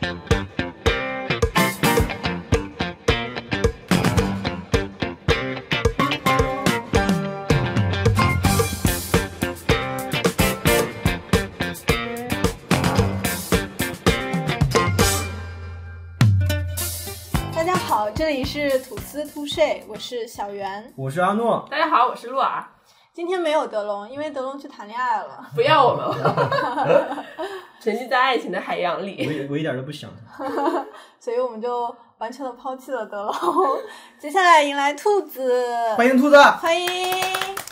大家好，这里是吐司吐税，我是小袁。我是阿诺，大家好，我是鹿儿，今天没有德龙，因为德龙去谈恋爱了。不要我们了，沉浸在爱情的海洋里。我一我一点都不想他。所以我们就完全的抛弃了德龙。接下来迎来兔子，欢迎兔子，欢迎！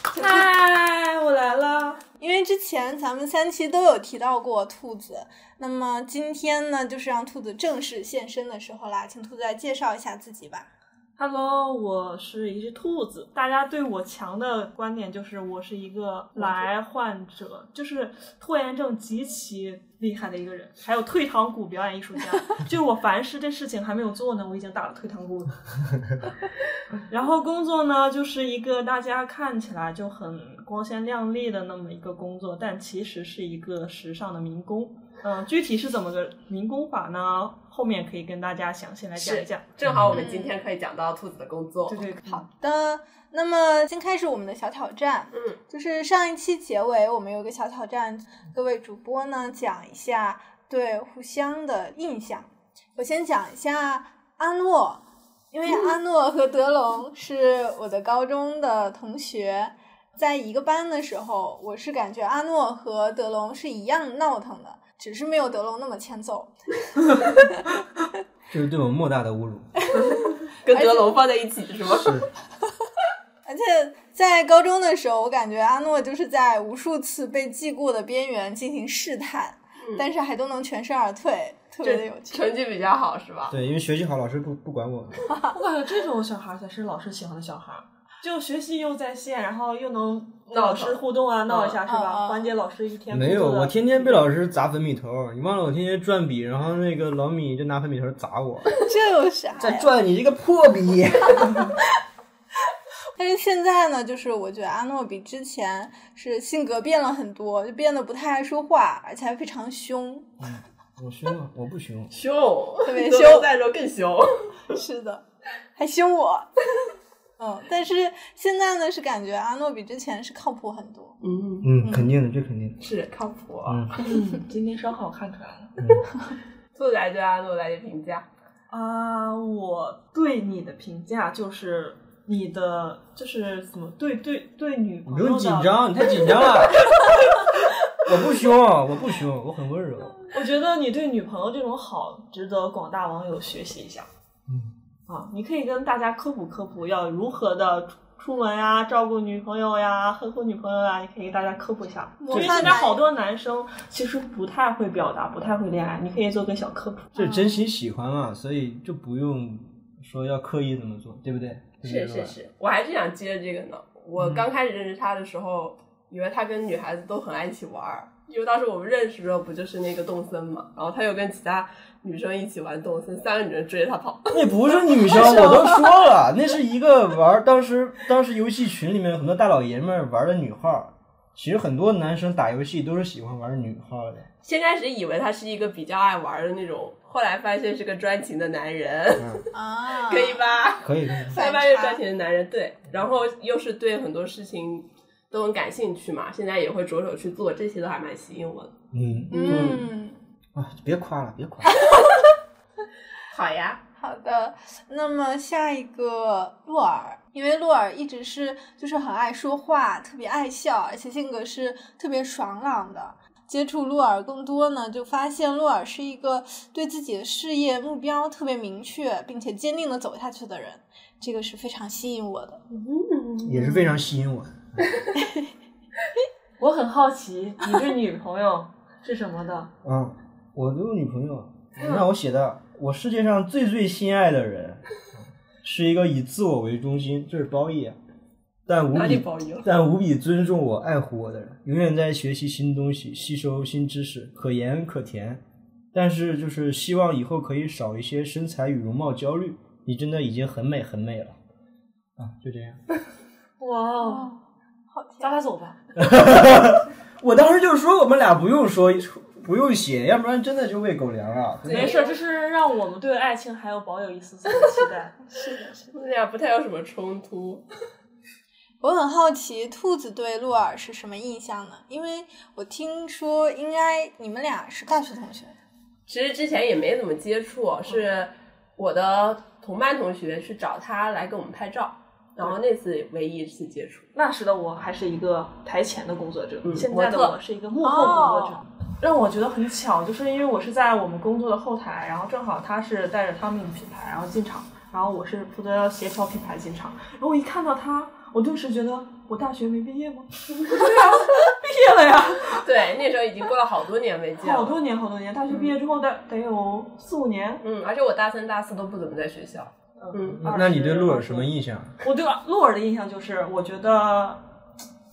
嗨，我来了。因为之前咱们三期都有提到过兔子，那么今天呢，就是让兔子正式现身的时候啦，请兔子来介绍一下自己吧。Hello，我是一只兔子。大家对我强的观点就是我是一个来患者，就是拖延症极其厉害的一个人，还有退堂鼓表演艺术家。就是我凡是这事情还没有做呢，我已经打了退堂鼓了。然后工作呢，就是一个大家看起来就很光鲜亮丽的那么一个工作，但其实是一个时尚的民工。嗯，具体是怎么个民工法呢？后面可以跟大家详细来讲一讲。正好我们今天可以讲到兔子的工作。对对，对好的，那么先开始我们的小挑战。嗯，就是上一期结尾我们有个小挑战，各位主播呢讲一下对互相的印象。我先讲一下阿诺，因为阿诺和德龙是我的高中的同学，在一个班的时候，我是感觉阿诺和德龙是一样闹腾的，只是没有德龙那么欠揍。这是对我莫大的侮辱。跟德龙放在一起是吗？是，而且在高中的时候，我感觉阿诺就是在无数次被记过的边缘进行试探，但是还都能全身而退，特别的有趣。成绩比较好是吧？对，因为学习好，老师不不管我。我感觉这种小孩才是老师喜欢的小孩，就学习又在线，然后又能老师互动啊，闹一下是吧？嗯嗯缓解老师一天没有，我天天被老师砸粉笔头，你忘了我天天转笔，然后那个老米就拿粉笔头砸我，这有啥再呀？转你这个破笔。但是现在呢，就是我觉得阿诺比之前是性格变了很多，就变得不太爱说话，而且还非常凶。我凶啊，我不凶。凶，特别凶龙在时候更凶。是的，还凶我。嗯，但是现在呢，是感觉阿诺比之前是靠谱很多。嗯，嗯，肯定的，这肯定的。是靠谱。嗯嗯，今天烧烤看出来了 兔子来对阿诺来点评价，啊！我对你的评价就是你的就是怎么对对对女你不用朋友的紧张，你太紧张了。我不凶，我不凶，我很温柔。我觉得你对女朋友这种好，值得广大网友学习一下。嗯，啊，你可以跟大家科普科普，要如何的出出门呀，照顾女朋友呀，呵护女朋友呀，你可以给大家科普一下。因为现在好多男生其实不太会表达，不太会恋爱，你可以做个小科普。这是真心喜欢嘛，所以就不用说要刻意怎么做，对不对？对不对是是。是，我还是想接着这个呢。我刚开始认识他的时候，以为他跟女孩子都很爱一起玩儿，因为当时我们认识的时候不就是那个动森嘛，然后他又跟其他女生一起玩动森，三个女生追着他跑。那不是女生，我都说了，那是一个玩。当时当时游戏群里面很多大老爷们玩的女号，其实很多男生打游戏都是喜欢玩女号的。先开始以为他是一个比较爱玩的那种，后来发现是个专情的男人，啊，可以吧？可以可以。后来发现专情的男人，对，然后又是对很多事情都很感兴趣嘛，现在也会着手去做，这些都还蛮吸引我的。嗯嗯，啊，别夸了，别夸了。好呀，好的。那么下一个洛尔，因为洛尔一直是就是很爱说话，特别爱笑，而且性格是特别爽朗的。接触洛尔更多呢，就发现洛尔是一个对自己的事业目标特别明确，并且坚定的走下去的人，这个是非常吸引我的。也是非常吸引我的。我很好奇，你对女朋友是什么的？嗯，我都有女朋友，你看我写的，我世界上最最心爱的人，是一个以自我为中心，这是褒义啊，但无比？但无比尊重我、爱护我的人，永远在学习新东西、吸收新知识，可盐可甜。但是就是希望以后可以少一些身材与容貌焦虑。你真的已经很美很美了，啊，就这样。哇哦，好甜咱俩走吧。我当时就说我们俩不用说不用写，要不然真的就喂狗粮了。没事，这是让我们对爱情还有保有一丝丝的期待。是的，是的。我们俩不太有什么冲突。我很好奇，兔子对鹿尔是什么印象呢？因为我听说，应该你们俩是大学同学。其实之前也没怎么接触，是我的同班同学去找他来给我们拍照，然后那次唯一一次接触。那时的我还是一个台前的工作者，嗯现在的我是一个幕后工作者。让我觉得很巧，就是因为我是在我们工作的后台，然后正好他是带着他们的品牌，然后进场，然后我是负责协调品牌进场。然后我一看到他，我顿时觉得我大学没毕业吗？对啊，毕业了呀，对，那时候已经过了好多年没见了，好多年好多年。大学毕业之后得得有四五年。嗯，而且我大三、大四都不怎么在学校。嗯那那你对洛尔什么印象？我对洛尔的印象就是，我觉得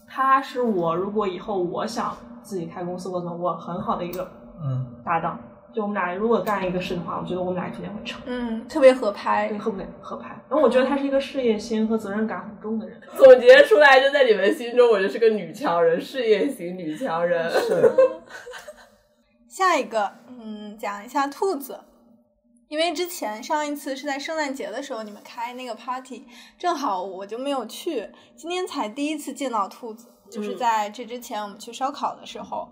他是我如果以后我想自己开公司或者我很好的一个嗯，搭档。就我们俩如果干一个事的话，我觉得我们俩之间会成，嗯，特别合拍对，。合不合拍。然后我觉得他是一个事业心和责任感很重的人。总结出来，就在你们心中，我就是个女强人，事业型女强人。是。下一个，嗯，讲一下兔子，因为之前上一次是在圣诞节的时候你们开那个 party，正好我就没有去，今天才第一次见到兔子，就是在这之前我们去烧烤的时候，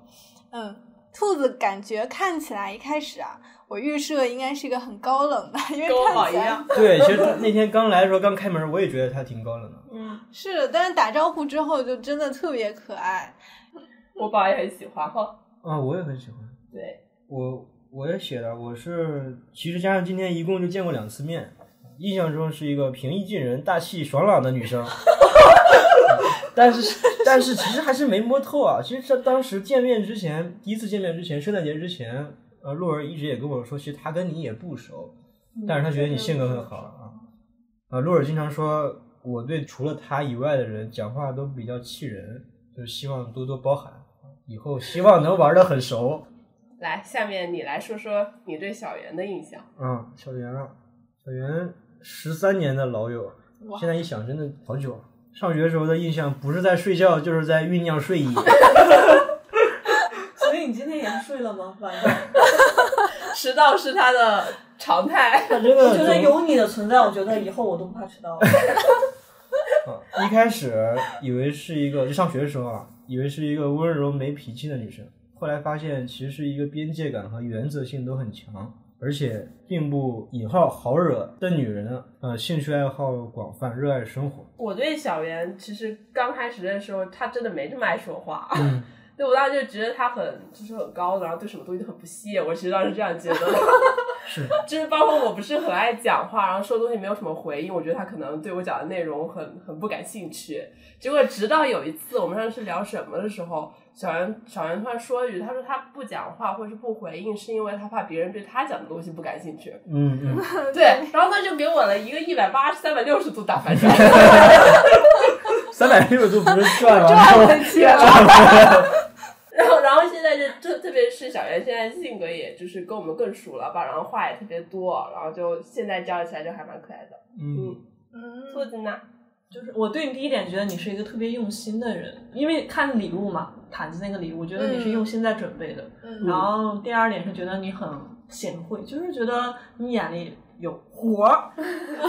嗯，兔子感觉看起来一开始啊，我预设应该是一个很高冷的，因为跟我看起来宝一样，对，其实那天刚来的时候，刚开门，我也觉得它挺高冷的。嗯，是，但是打招呼之后就真的特别可爱，我宝也很喜欢哈。啊，我也很喜欢。对，我我也写了，我是其实加上今天一共就见过两次面，印象中是一个平易近人、大气爽朗的女生。但是但是其实还是没摸透啊。其实这当时见面之前，第一次见面之前，圣诞节之前，呃，洛儿一直也跟我说，其实他跟你也不熟，但是他觉得你性格很好啊。啊，洛尔经常说，我对除了他以外的人讲话都比较气人，就希望多多包涵，以后希望能玩的很熟。来，下面你来说说你对小圆的印象。嗯，小圆啊，小圆十三年的老友，现在一想真的好久啊。上学时候的印象不是在睡觉，就是在酝酿睡意。所以你今天也是睡了吗？晚上？迟到是他的常态。我觉得有你的存在，我觉得以后我都不怕迟到了。啊，一开始以为是一个，就上学的时候啊，以为是一个温柔没脾气的女生，后来发现其实是一个边界感和原则性都很强，而且并不引号好惹的女人。呃，兴趣爱好广泛，热爱生活。我对小圆其实刚开始的时候，他真的没这么爱说话。嗯，对我当时就觉得他很就是很高冷，然后对什么东西都很不屑。我其实当时这样觉得，是，就是包括我不是很爱讲话，然后说东西没有什么回应，我觉得他可能对我讲的内容很很不感兴趣。结果直到有一次我们上次聊什么的时候，小袁小袁突然说一句，他说他不讲话或者是不回应，是因为他怕别人对他讲的东西不感兴趣。嗯嗯，对，然后他就给我了一个一百八三百六十度大反转。三百六十度不是转转完回去了。然后，然后现在就特特别是小袁，现在性格也就是跟我们更熟了吧，然后话也特别多，然后就现在交流起来就还蛮可爱的。嗯，嗯，兔子呢？就是我对你第一点觉得你是一个特别用心的人，因为看礼物嘛，毯子那个礼物，我觉得你是用心在准备的。嗯然后第二点是觉得你很贤惠，就是觉得你眼里有活儿。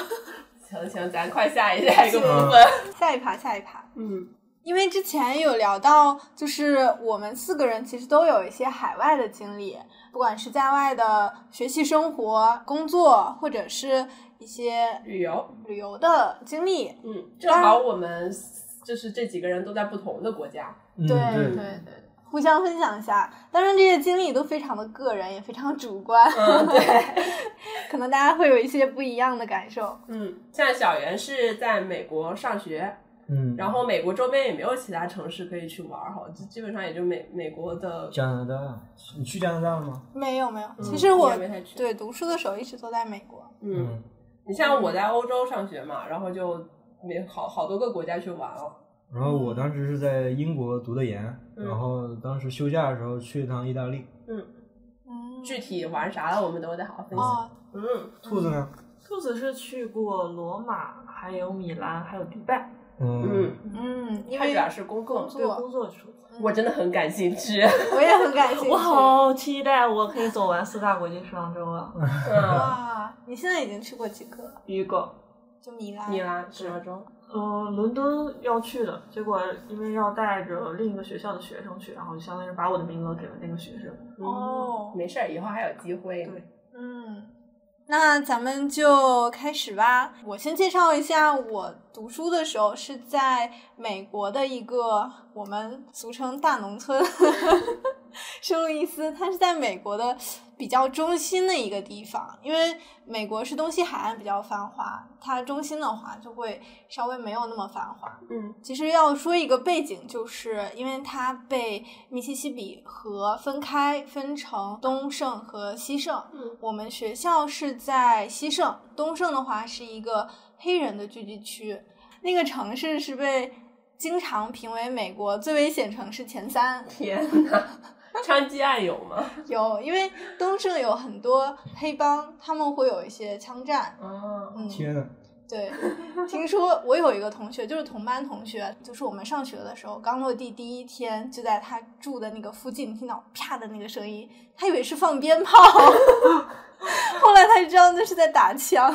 行行，咱快下一下一个部嗯分。下一趴，下一趴。嗯因为之前有聊到，就是我们四个人其实都有一些海外的经历，不管是在外的学习生活、工作，或者是一些旅游。旅游的经历。嗯，正好我们就是这几个人都在不同的国家。嗯对对对对，互相分享一下。当然，这些经历都非常的个人，也非常主观，嗯，对。可能大家会有一些不一样的感受。嗯，像小袁是在美国上学，嗯，然后美国周边也没有其他城市可以去玩儿哈，就基本上也就美美国的。加拿大，你去加拿大了吗？没有没有，嗯其实我对读书的时候一直都在美国。嗯，你像我在欧洲上学嘛，然后就没好好多个国家去玩了。然后我当时是在英国读的研，嗯然后当时休假的时候去一趟意大利。嗯，具体玩啥了，我们都得好好分析。哦，嗯，兔子呢？兔子是去过罗马，还有米兰，还有迪拜。嗯嗯，嗯，因他主为要是工作，对工作工作出。我真的很感兴趣。我也很感兴趣。我好期待我可以走完四大国际时装周啊！嗯，哇！你现在已经去过几个了？一个，就米兰。米兰时装周，呃，伦敦要去的，结果因为要带着另一个学校的学生去，然后就相当于把我的名额给了那个学生。哦没事儿，以后还有机会。对嗯，那咱们就开始吧。我先介绍一下，我读书的时候是在美国的一个我们俗称大农村，圣路易斯，它是在美国的比较中心的一个地方。因为美国是东西海岸比较繁华，它中心的话就会稍微没有那么繁华。嗯其实要说一个背景，就是因为它被密西西比河分开，分成东圣和西圣。嗯我们学校是在西圣，东圣的话是一个黑人的聚集区。那个城市是被经常评为美国最危险城市前三。天哪，枪击案有吗？有，因为东胜有很多黑帮，他们会有一些枪战。啊，嗯，天呐，对，听说我有一个同学，就是同班同学，就是我们上学的时候，刚落地第一天，就在他住的那个附近听到啪的那个声音，他以为是放鞭炮，后来他就知道那是在打枪。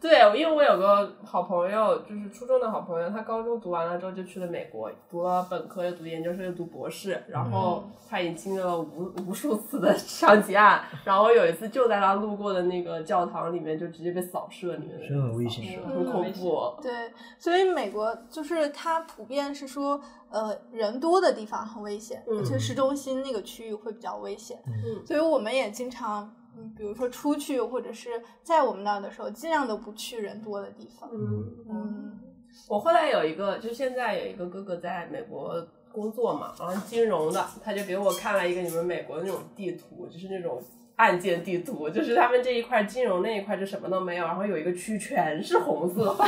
对，因为我有个好朋友，就是初中的好朋友，他高中读完了之后就去了美国，读了本科，又读研究生，又读博士，然后他已经经历了无无数次的 枪击案，然后有一次就在他路过的那个教堂里面，就直接被扫射，里面真的很危险很恐怖。对，所以美国就是它普遍是说，呃，人多的地方很危险，嗯而且市中心那个区域会比较危险。嗯所以我们也经常，嗯，比如说出去或者是在我们那儿的时候，尽量都不去人多的地方。嗯，嗯我后来有一个，就现在有一个哥哥在美国工作嘛，然后金融的，他就给我看了一个你们美国的那种地图，就是那种案件地图，就是他们这一块金融那一块就什么都没有，然后有一个区全是红色。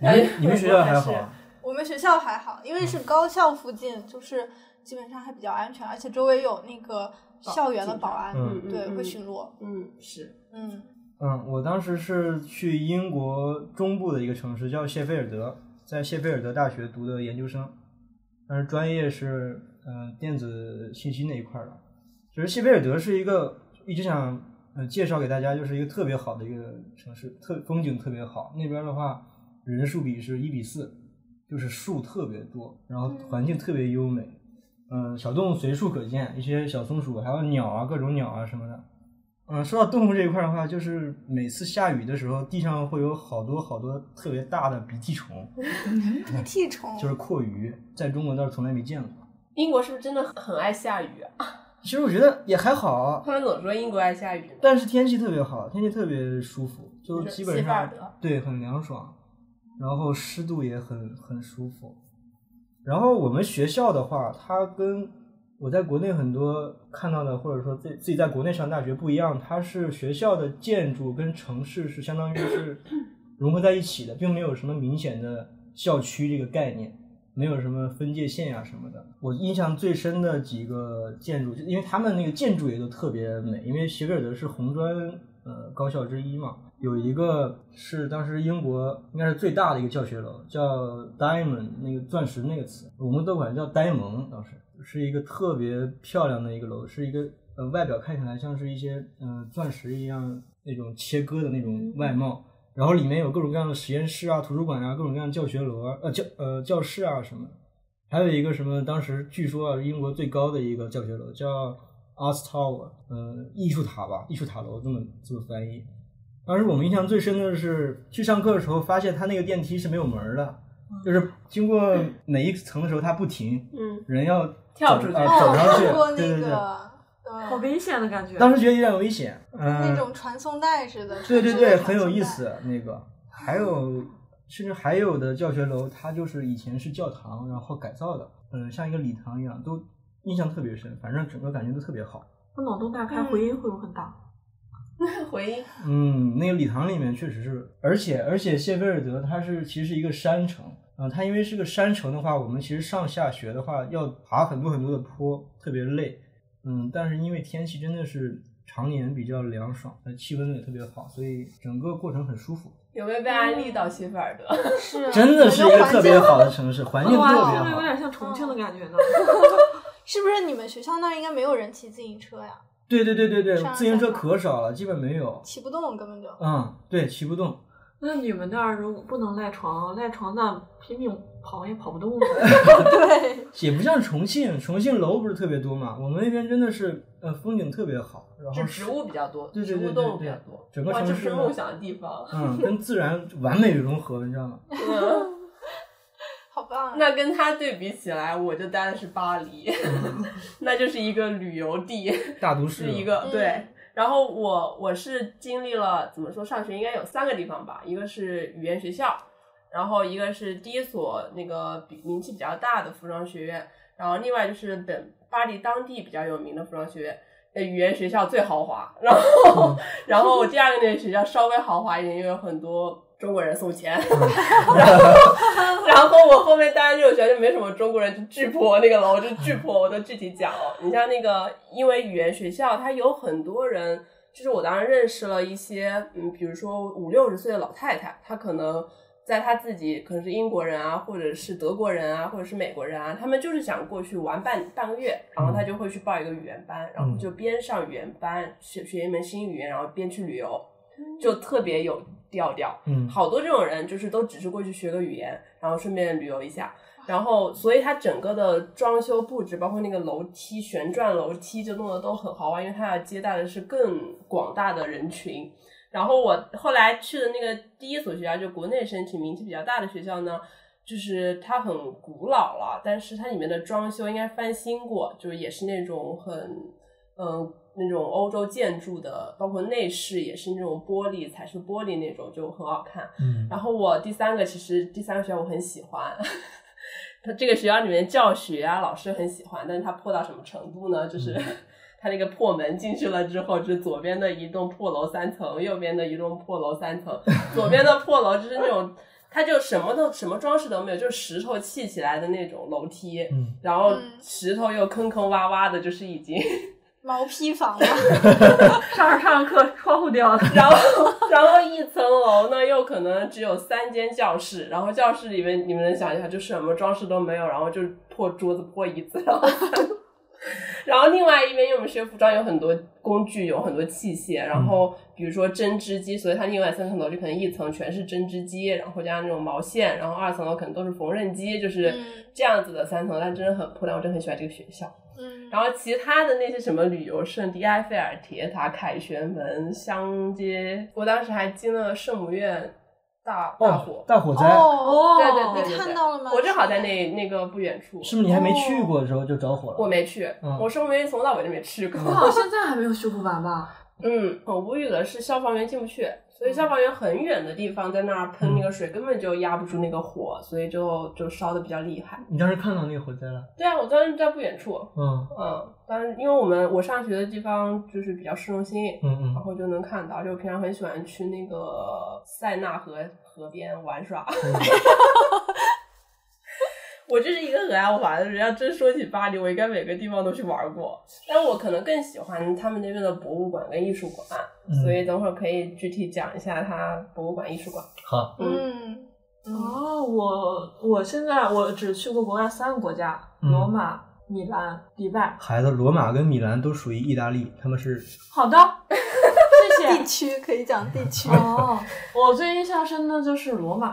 你们你们学校还好啊？我们学校还好，因为是高校附近，就是基本上还比较安全，而且周围有那个校园的保安，嗯对，嗯会巡逻。嗯，是，嗯嗯，我当时是去英国中部的一个城市叫谢菲尔德，在谢菲尔德大学读的研究生，但是专业是嗯、呃电子信息那一块儿的。其实谢菲尔德是一个一直想呃介绍给大家，就是一个特别好的一个城市，特风景特别好。那边的话，人数比是一比四，就是树特别多，然后环境特别优美，嗯、小动物随处可见，一些小松鼠，还有鸟啊，各种鸟啊什么的。嗯，说到动物这一块的话，就是每次下雨的时候，地上会有好多好多特别大的鼻涕虫，鼻涕虫就是蛞蝓，在中国倒是从来没见过。英国是不是真的很爱下雨啊？其实我觉得也还好，他们总说英国爱下雨，但是天气特别好，天气特别舒服，就就是基本上对很凉爽，然后湿度也很很舒服。然后我们学校的话，它跟我在国内很多看到的，或者说自自己在国内上大学不一样，它是学校的建筑跟城市是相当于是 融合在一起的，并没有什么明显的校区这个概念。没有什么分界线呀、什么的。我印象最深的几个建筑，就因为他们那个建筑也都特别美，因为席格尔德是红砖呃高校之一嘛，有一个是当时英国应该是最大的一个教学楼，叫 Diamond，那个钻石那个词，我们都管它叫呆萌，当时是一个特别漂亮的一个楼，是一个呃外表看起来像是一些嗯、呃钻石一样那种切割的那种外貌。然后里面有各种各样的实验室啊、图书馆啊、各种各样的教学楼啊、呃教呃教室啊什么的。还有一个什么，当时据说啊，英国最高的一个教学楼叫 Arts Tower，呃，艺术塔吧，艺术塔楼这么这么翻译。当时我们印象最深的是去上课的时候，发现它那个电梯是没有门儿的，就是经过哪一层的时候它不停，嗯，人要跳出啊、哦，走上去对对对。那个，对，好危险的感觉。当时觉得有点危险，嗯、那种传送带似的。对对对，很有意思。那个还有，甚至还有的教学楼，它就是以前是教堂，然后改造的，嗯，像一个礼堂一样，都印象特别深。反正整个感觉都特别好。他脑洞大开，回音会不会很大？回音，嗯，那个礼堂里面确实是，而且而且谢菲尔德它是其实是一个山城，啊、它因为是个山城的话，我们其实上下学的话要爬很多很多的坡，特别累。嗯，但是因为天气真的是常年比较凉爽，呃，气温也特别好，所以整个过程很舒服。有没有被安利到谢菲尔德？是啊真的是一个特别好的城市，环境特别哇，听着有。点像重庆的感觉呢。是不是你们学校那儿应该没有人骑自行车呀？对对对对对，自行车可少了，基本没有。骑不动，根本就。嗯，对，骑不动。那你们那儿如果不能赖床，赖床那拼命跑也跑不动了。对，也不像重庆，重庆楼不是特别多嘛，我们那边真的是呃风景特别好，然后植物比较多，对对植物对对对动物比较多。整个城市这是梦想的地方。嗯跟自然完美融合，你知道吗？棒啊！那跟他对比起来，我就待的是巴黎 那就是一个旅游地，大都市 是一个嗯对。然后我我是经历了怎么说，上学应该有三个地方吧，一个是语言学校，然后一个是第一所那个比名气比较大的服装学院，然后另外就是本巴黎当地比较有名的服装学院。呃，语言学校最豪华，然后，然后第二个那个学校稍微豪华一点，因为有很多中国人送钱，然后，然后我后面待的这个学校就没什么中国人，就巨破那个楼，就巨破，我都具体讲了。你像那个，因为语言学校，它有很多人，就是我当时认识了一些，嗯，比如说五六十岁的老太太，她可能在她自己可能是英国人啊，或者是德国人啊，或者是美国人啊，他们就是想过去玩半半个月，然后他就会去报一个语言班，然后就边上语言班学学一门新语言，然后边去旅游，就特别有调调。嗯好多这种人就是都只是过去学个语言，然后顺便旅游一下，然后所以它整个的装修布置，包括那个楼梯旋转楼梯，就弄得都很豪华，因为它要接待的是更广大的人群。然后我后来去的那个第一所学校，就国内申请名气比较大的学校呢，就是它很古老了，但是它里面的装修应该翻新过，就是也是那种很嗯那种欧洲建筑的，包括内饰也是那种玻璃彩色玻璃那种，就很好看。嗯然后我第三个其实第三个学校我很喜欢，它这个学校里面教学啊老师很喜欢，但是它破到什么程度呢？就是 它那个破门进去了之后，就是左边的一栋破楼三层，右边的一栋破楼三层，左边的破楼就是那种。它就什么都什么装饰都没有，就是石头砌起来的那种楼梯，嗯然后嗯石头又坑坑洼洼的，就是已经毛坯房嘛，上着上着课，窗户掉了。然后，然后一层楼呢，又可能只有三间教室，然后教室里面你们能想一下，就什么装饰都没有，然后就是破桌子、破椅子，然后，然后另外一边，因为我们学服装有很多工具，有很多器械，然后比如说针织机，所以它另外三层楼就可能一层全是针织机，然后加上那种毛线，然后二层楼可能都是缝纫机，就是嗯这样子的三层，但真的很漂亮，我真的很喜欢这个学校。嗯，然后其他的那些什么旅游胜地，埃菲尔铁塔、凯旋门、香街，我当时还进了圣母院大大火哦，。大火灾，哦，对对对你看到了吗我正好在那那个不远处。是不是你还没去过的时候就着火了？我没去，嗯我圣母院从头到尾就没去过。好，现在还没有修复完吧？嗯，很无语的是消防员进不去，所以消防员很远的地方在那儿喷那个水，根本就压不住那个火，所以就就烧的比较厉害。你当时看到那个火灾了？对啊，我当时在不远处。嗯嗯，当时，因为我们我上学的地方就是比较市中心，嗯嗯然后就能看到。就平常很喜欢去那个塞纳河河边玩耍。我就是一个很爱玩的人，要真说起巴黎，我应该每个地方都去玩过。但我可能更喜欢他们那边的博物馆跟艺术馆，嗯所以等会儿可以具体讲一下它博物馆、艺术馆。好，嗯嗯哦，我我现在我只去过国外三个国家：嗯罗马、米兰、迪拜。孩子，罗马跟米兰都属于意大利，他们是好的，谢谢地。区可以讲地区，哦，我最印象深的就是罗马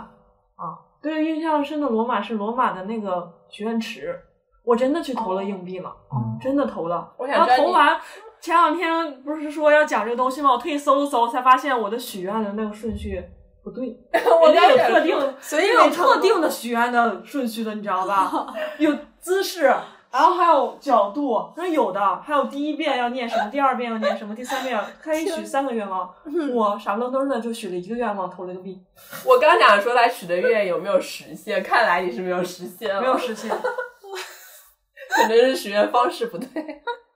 啊，对，印象深的罗马是罗马的那个许愿池，我真的去投了硬币了，嗯真的投了。然后我想知道你投完，前两天不是说要讲这个东西吗？我特意搜了搜，才发现我的许愿的那个顺序不对，我们家有特定，所以有特定的许愿的顺序的，你知道吧？有姿势。然后还有角度，那有的，还有第一遍要念什么，第二遍要念什么，第三遍可以许三个愿望。我傻不愣登的就许了一个愿望，投了个币，我刚想说他许的愿有没有实现，看来你是没有实现了，没有实现。可能是许愿方式不对。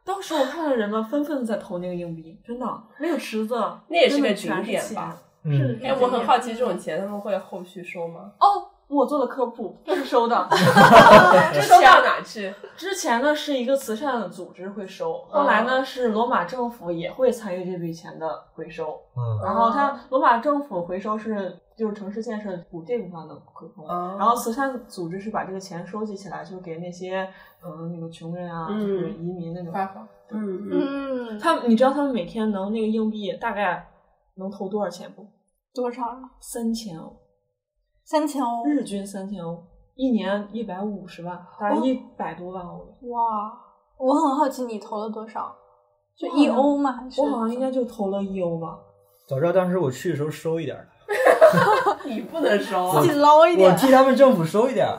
当时我看到人们纷纷的在投那个硬币，真的那个池子，那也是个景点吧？嗯是哎，我很好奇，这种钱他们会后续收吗？哦，我做的科普，这是收的。这收到哪去？之前呢是一个慈善组织会收，后来呢是罗马政府也会参与这笔钱的回收。嗯然后它罗马政府回收是就是城市建设补这部分的亏空，哦然后慈善组织是把这个钱收集起来，就给那些嗯那个穷人啊，嗯就是移民那种发放。嗯嗯，嗯，他你知道他们每天能那个硬币大概能投多少钱不？多少？三千欧，三千欧。日均三千欧，一年一百五十万，大概哦一百多万欧元。哇，我很好奇你投了多少？就一欧吗？还是我好像应该就投了一欧吧。早知道当时我去的时候收一点儿，你不能收啊自己捞一我点。替他们政府收一点儿。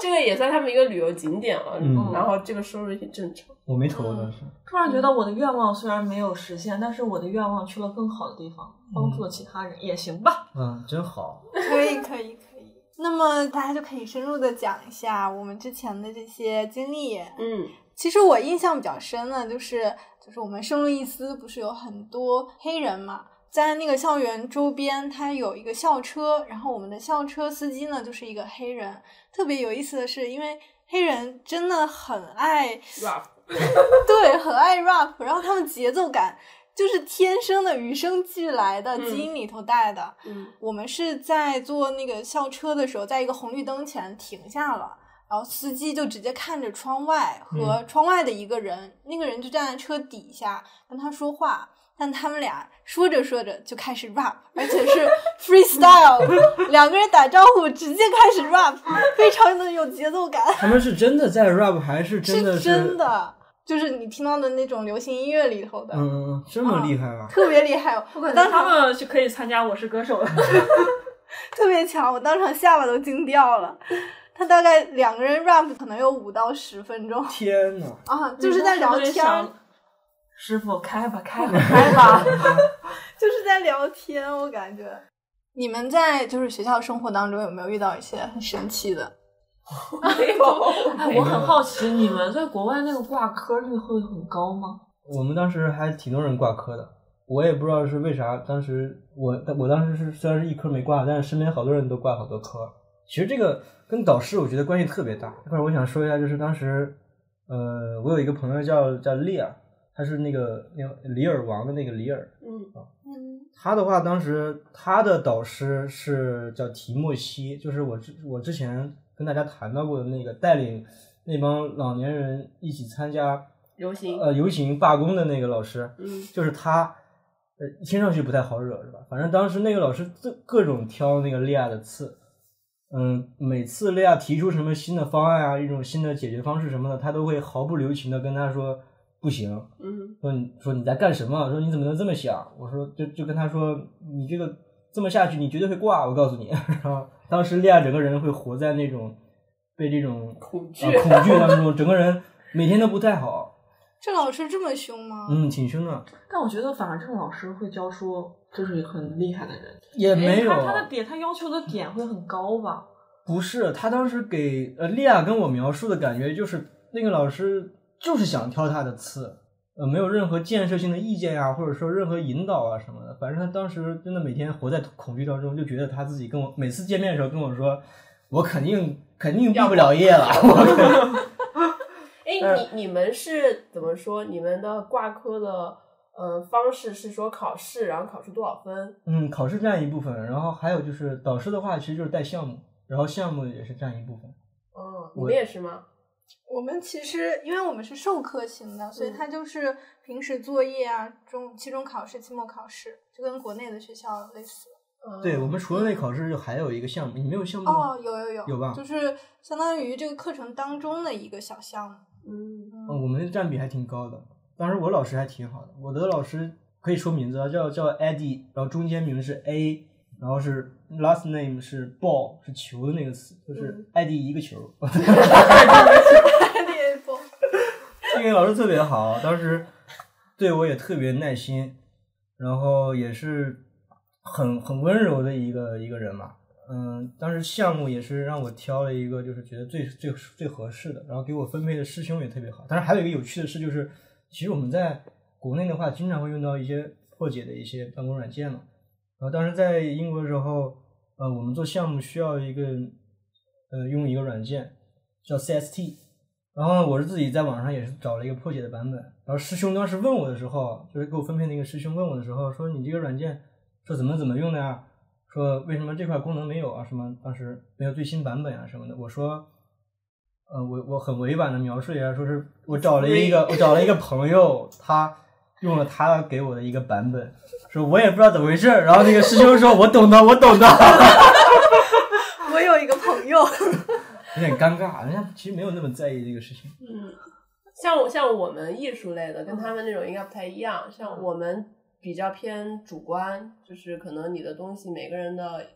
这个也算他们一个旅游景点了，嗯然后这个收入也挺正常。我没投当时。突然觉得我的愿望虽然没有实现，但是我的愿望去了更好的地方，帮助了其他人，也行吧。嗯，真好。可以，可以，可以。那么大家就可以深入的讲一下我们之前的这些经历。嗯其实我印象比较深的，就是就是我们圣路易斯不是有很多黑人嘛，在那个校园周边，它有一个校车，然后我们的校车司机呢就是一个黑人。特别有意思的是，因为黑人真的很爱，rap，对，很爱 rap，然后他们节奏感就是天生的与生俱来的，嗯基因里头带的。嗯我们是在坐那个校车的时候，在一个红绿灯前停下了，然后司机就直接看着窗外和窗外的一个人，那个人就站在车底下跟他说话，但他们俩说着说着就开始 rap，而且是 freestyle，两个人打招呼直接开始 rap，非常的有节奏感。他们是真的在 rap 还是真的是真的，就是你听到的那种流行音乐里头的，嗯嗯嗯，这么厉害啊！特别厉害。我当他们是可以参加《我是歌手》的。特别强，我当场下巴都惊掉了。他大概两个人 rap 可能有五到十分钟天呐！啊，就是在聊天儿，师傅开吧，开吧，开吧。就是在聊天。我感觉你们在就是学校生活当中有没有遇到一些很神奇的？没有，哎，我很好奇，你们在国外那个挂科率会很高吗？我们当时还挺多人挂科的，我也不知道是为啥。当时我我当时是虽然是一科没挂，但是身边好多人都挂好多科。其实这个跟导师我觉得关系特别大。一会儿我想说一下，就是当时，呃，我有一个朋友叫叫利尔，他是那个那个里尔王的那个里尔。嗯啊他的话，当时他的导师是叫提莫西，就是我之我之前跟大家谈到过的那个带领那帮老年人一起参加游行，呃游行罢工的那个老师。嗯就是他，呃，听上去不太好惹，是吧？反正当时那个老师各各种挑那个利亚的刺，嗯，每次利亚提出什么新的方案啊，一种新的解决方式什么的，他都会毫不留情的跟他说不行，嗯说你说你在干什么？说你怎么能这么想？我说就就跟他说你这个这么下去你绝对会挂，我告诉你。然 后当时利亚整个人会活在那种被这种恐惧呃、恐惧当中，整个人每天都不太好，这老师这么凶吗？嗯，挺凶的。但我觉得反而这种老师会教书就是很厉害的人。也没有，他他的点，他要求的点会很高吧？不是，他当时给呃利亚跟我描述的感觉就是那个老师就是想挑他的刺，呃，没有任何建设性的意见啊，或者说任何引导啊什么的。反正他当时真的每天活在恐惧当中，就觉得他自己跟我每次见面的时候跟我说，我肯定肯定毕不了业了。哎，你你们是怎么说？你们的挂科的呃方式是说考试，然后考出多少分？嗯，考试占一部分，然后还有就是导师的话，其实就是带项目，然后项目也是占一部分。哦，你们也是吗？我们其实因为我们是授课型的，所以他就是平时作业啊、中期中考试、期末考试，就跟国内的学校类似。嗯对我们除了那考试，就还有一个项目，你没有项目吗？哦，有有有，有吧就是相当于这个课程当中的一个小项目。嗯嗯，我们的占比还挺高的。当时我老师还挺好的，我的老师可以说名字啊，叫叫 Eddie，然后中间名是 A，然后是 last name 是 ball 是球的那个词，就是艾迪一个球。这个老师特别好，当时对我也特别耐心，然后也是很很温柔的一个一个人嘛。嗯，当时项目也是让我挑了一个，就是觉得最最最合适的，然后给我分配的师兄也特别好。但是还有一个有趣的事，就是其实我们在国内的话，经常会用到一些破解的一些办公软件嘛。然后当时在英国的时候，呃，我们做项目需要一个呃用一个软件叫 CST，然后呢，我是自己在网上也是找了一个破解的版本。然后师兄当时问我的时候，就是给我分配那个师兄问我的时候说：“你这个软件说怎么怎么用的呀？说为什么这块功能没有啊？什么当时没有最新版本啊什么的？”我说：“呃，我我很委婉的描述一下，说是我找了一个我找了一个朋友，他用了他给我的一个版本，说我也不知道怎么回事儿。然后那个师兄说：“我懂的，我懂的。”我有一个朋友，有点尴尬，人家其实没有那么在意这个事情。嗯，像我像我们艺术类的，跟他们那种应该不太一样。像我们比较偏主观，就是可能你的东西每个人的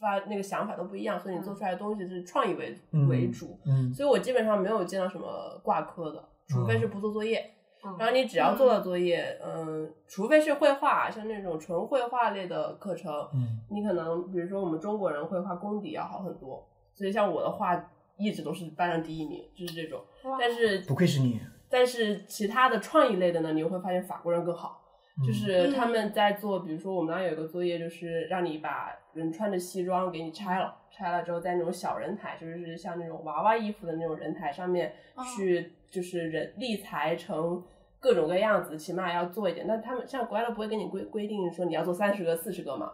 发那个想法都不一样，所以你做出来的东西是创意为、嗯为主。嗯所以我基本上没有见到什么挂科的，除非是不做作业。嗯然后你只要做了作业，嗯，除非是绘画，像那种纯绘画类的课程，嗯你可能比如说我们中国人绘画功底要好很多，所以像我的画一直都是班上第一名，就是这种。但是不愧是你，但是其他的创意类的呢，你会发现法国人更好，嗯。就是他们在做，比如说我们那有一个作业，就是让你把人穿着西装给你拆了，拆了之后在那种小人台，就是像那种娃娃衣服的那种人台上面哦去，就是人立裁成各种各样子，起码要做一点。但他们像国外都不会给你规规定说你要做三十个、四十个嘛。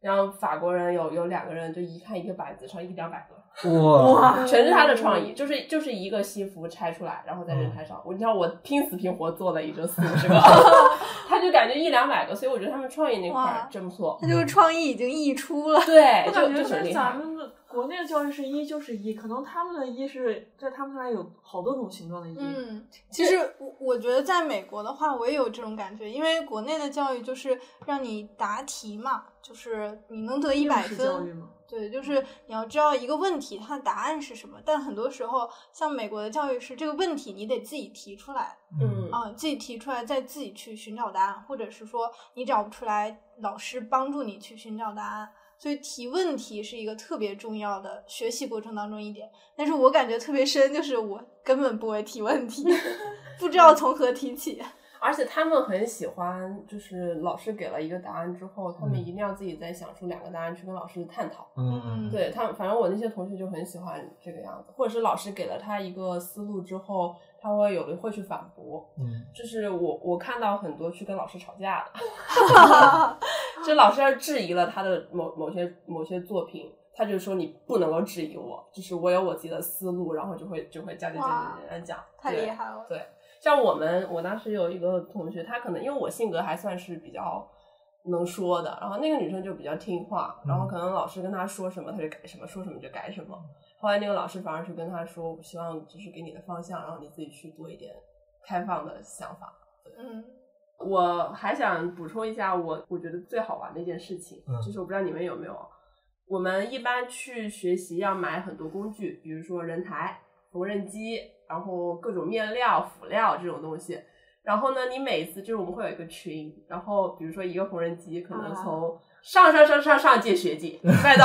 然后法国人有有两个人，就一看一个板子上一两百个，哇，全是他的创意，就是就是一个西服拆出来，然后在人台上，我你看我拼死拼活做了也就四五十个，他就感觉一两百个，所以我觉得他们创意那块儿真不错。他就是创意已经溢出了。对，就就是很厉害。咱们的国内的教育是一就是一，可能他们的一是在他们看来有好多种形状的一。嗯，其实我我觉得在美国的话，我也有这种感觉，因为国内的教育就是让你答题嘛，就是你能得一百分，对，就是你要知道一个问题它的答案是什么。但很多时候，像美国的教育是这个问题你得自己提出来，嗯啊，自己提出来，再自己去寻找答案，或者是说你找不出来，老师帮助你去寻找答案。所以提问题是一个特别重要的学习过程当中一点。但是我感觉特别深，就是我根本不会提问题，不知道从何提起。而且他们很喜欢，就是老师给了一个答案之后，他们嗯一定要自己再想出两个答案去跟老师探讨。嗯对他们，反正我那些同学就很喜欢这个样子，或者是老师给了他一个思路之后，他会有的会去反驳。嗯就是我我看到很多去跟老师吵架的，就老师要质疑了他的某某些某些作品，他就说你不能够质疑我，就是我有我自己的思路，然后就会就会讲讲讲哇讲讲讲，太厉害了！对，像我们，我当时有一个同学，他可能因为我性格还算是比较能说的，然后那个女生就比较听话，然后可能老师跟她说什么，她就改什么，说什么就改什么。后来那个老师反而是跟她说，我希望就是给你的方向，然后你自己去多一点开放的想法。嗯我还想补充一下我，我觉得最好玩的一件事情，嗯就是我不知道你们有没有，我们一般去学习要买很多工具，比如说人台、缝纫机，然后各种面料、辅料这种东西。然后呢，你每次就是我们会有一个群，然后比如说一个缝纫机可能啊从上上上上上届学姐 卖到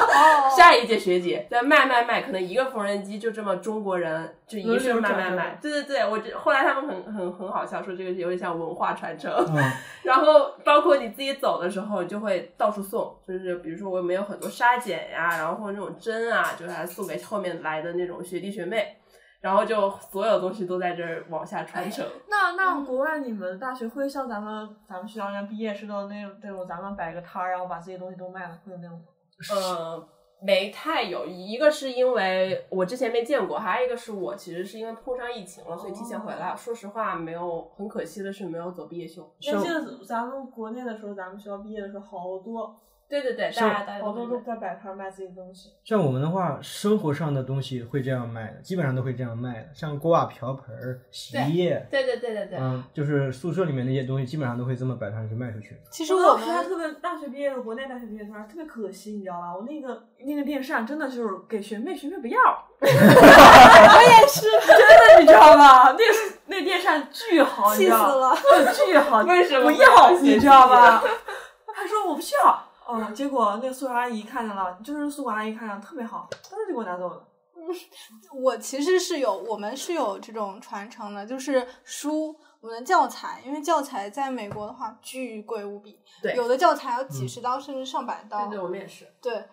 下一届学姐，再卖卖卖，可能一个缝纫机就这么中国人就一生卖卖卖。对对对，我这后来他们很很很好笑，说这个有点像文化传承。嗯 然后包括你自己走的时候，就会到处送，就是比如说我们有很多纱剪呀，然后或者那种针啊，就是还送给后面来的那种学弟学妹，然后就所有东西都在这儿往下传承。那那国外你们大学会像咱们咱们学校一样毕业是都那种那种咱们摆个摊儿，然后把这些东西都卖了，会有那种吗？呃，没太有，一个是因为我之前没见过，还有一个是我其实是因为碰上疫情了，所以提前回来。说实话，没有很可惜的是没有走毕业秀。我记得咱们国内的时候，咱们学校毕业的时候，好多对对对，大像家大家好多都都在摆摊卖自己的东西。像我们的话，生活上的东西会这样卖的，基本上都会这样卖的，像锅碗、瓢盆儿、洗衣液，对对对对对。嗯，就是宿舍里面那些东西，基本上都会这么摆摊去卖出去。其实我们特别大学毕业的国内大学毕业的时候特别可惜，你知道吧？我那个那个电扇真的就是给学妹，学妹不要。我也是，真的你知道吧？那个那个电扇巨好，你气死知道吗？了。巨好，为什么不？要你知道吧？他说我不需要。嗯，结果那个宿管阿姨看见了，就是宿管阿姨看见了特别好，当时就给我拿走了。嗯我其实是有，我们是有这种传承的，就是书，我们的教材，因为教材在美国的话巨贵无比，对有的教材要几十刀、甚至上百刀。对对，我们也是。对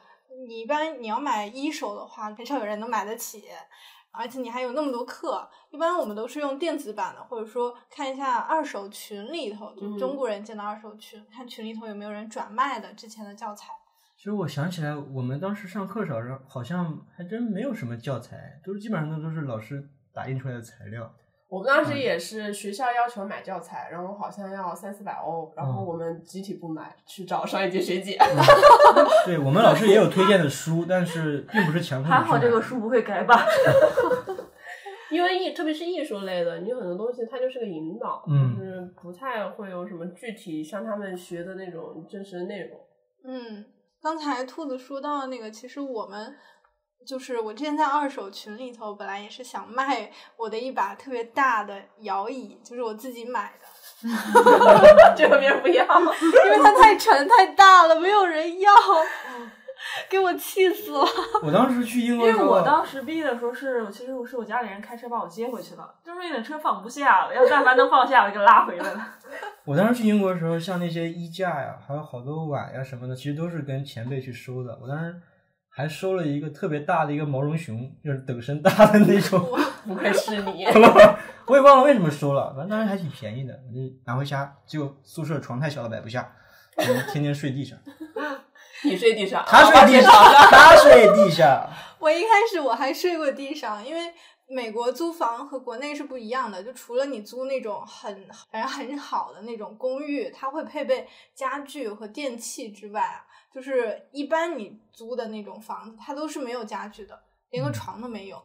你一般你要买一手的话，很少有人能买得起，而且你还有那么多课。一般我们都是用电子版的，或者说看一下二手群里头，就是中国人建的二手群，看群里头有没有人转卖的之前的教材。其实我想起来，我们当时上课时候好像还真没有什么教材，都是基本上都是老师打印出来的材料。我们当时也是学校要求买教材，然后好像要三四百欧，然后嗯我们集体不买，去找上一届学姐。对我们老师也有推荐的书，但是并不是强迫还好这个书不会改版。因为艺，特别是艺术类的，你有很多东西它就是个引导，嗯就是不太会有什么具体像他们学的那种真实的内容。嗯，刚才兔子说到那个，其实我们就是我之前在二手群里头，本来也是想卖我的一把特别大的摇椅，就是我自己买的，这个别人不要，因为它太沉太大了，没有人要，给我气死了。我当时去英国因为我当时毕业的时候是，其实我是我家里人开车把我接回去的，就是那点车放不下了，要但凡能放下，我就给拉回来了。我当时去英国的时候，像那些衣架呀，还有好多碗呀什么的，其实都是跟前辈去收的。我当时还收了一个特别大的一个毛绒熊，就是等身大的那种。不愧是你。我也忘了为什么收了，反正当时还挺便宜的，我就拿回家。结果宿舍床太小了，摆不下，我就天天睡地上。你睡地上，他睡地上，他睡地上。我一开始我还睡过地上，因为美国租房和国内是不一样的，就除了你租那种很反正很好的那种公寓，它会配备家具和电器之外啊，就是一般你租的那种房子，它都是没有家具的，连个嗯床都没有。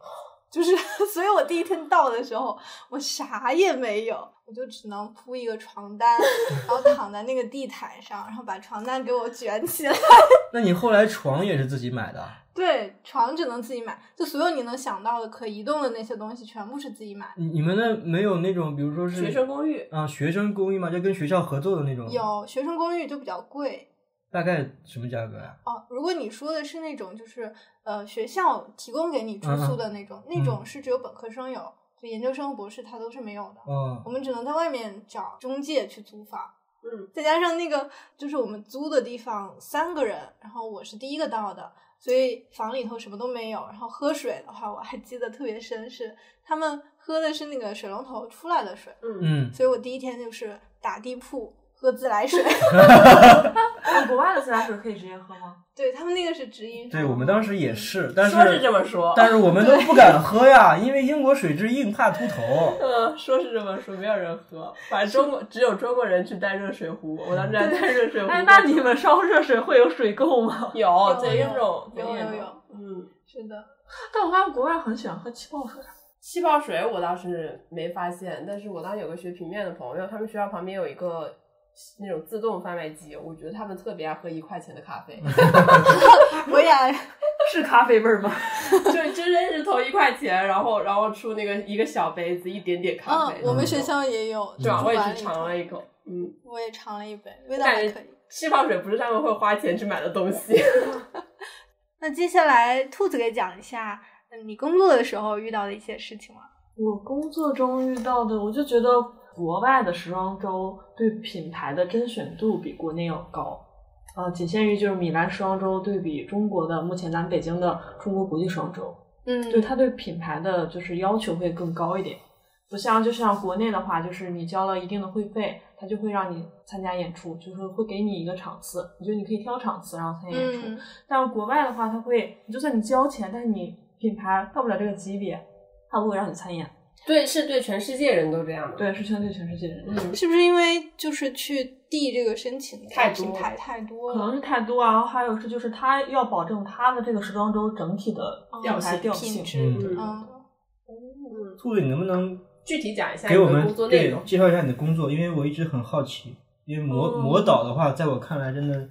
就是，所以我第一天到的时候，我啥也没有，我就只能铺一个床单，然后躺在那个地毯上，然后把床单给我卷起来。那你后来床也是自己买的？对，床只能自己买，就所有你能想到的可移动的那些东西，全部是自己买。你你们那没有那种，比如说是学生公寓，啊，学生公寓嘛？就跟学校合作的那种？。有学生公寓就比较贵大概什么价格呀、哦。如果你说的是那种就是呃学校提供给你住宿的那种，那种是只有本科生有，就研究生和博士他都是没有的。哦我们只能在外面找中介去租房。嗯，再加上那个就是我们租的地方三个人，然后我是第一个到的，所以房里头什么都没有。然后喝水的话，我还记得特别深，是他们喝的是那个水龙头出来的水，嗯，嗯，所以我第一天就是打地铺喝自来水。国外的自来水可以直接喝吗？对他们那个是直饮水，对我们当时也是，但说是这么说，但是我们都不敢喝呀，因为英国水质硬，怕秃头。嗯，说是这么说，没有人喝，反正中国只有中国人去带热水壶，我当时还带热水壶。哎，那你们烧热水会有水垢吗？有有贼严重，贼有有有嗯，是的，但我发现国外很喜欢喝气泡水。气泡水我倒是没发现，但是我当时有个学平面的朋友，他们学校旁边有一个那种自动贩卖机，我觉得他们特别爱喝一块钱的咖啡，我也爱 是咖啡味儿吗？就真真是投一块钱，然后然后出那个一个小杯子，一点点咖啡嗯，，我们学校也有，对吧？我也是管里头尝了一口，嗯，我也尝了一杯，味道还可以。气泡水不是他们会花钱去买的东西。那接下来兔子给讲一下，嗯你工作的时候遇到的一些事情吗？我工作中遇到的，我就觉得国外的时装周对品牌的甄选度比国内要高。呃，仅限于就是米兰时装周对比中国的目前咱北京的中国国际时装周，嗯，对它对品牌的就是要求会更高一点。不像就像国内的话，就是你交了一定的会费，它就会让你参加演出，就是会给你一个场次，你就你可以挑场次然后参加演出。嗯但是国外的话，它会，就算你交钱，但是你品牌到不了这个级别，它不会让你参演。对，是对全世界人都这样的。对，是相对全世界人，嗯，是不是因为就是去递这个申请的太多太多了？可能是太多啊。然后还有是，就是他要保证他的这个时装周整体的嗯品牌调性。嗯嗯，嗯，兔子，你能不能具体讲一下你的给我们工作内容。对介绍一下你的工作？因为我一直很好奇，因为魔、嗯魔导的话，在我看来真的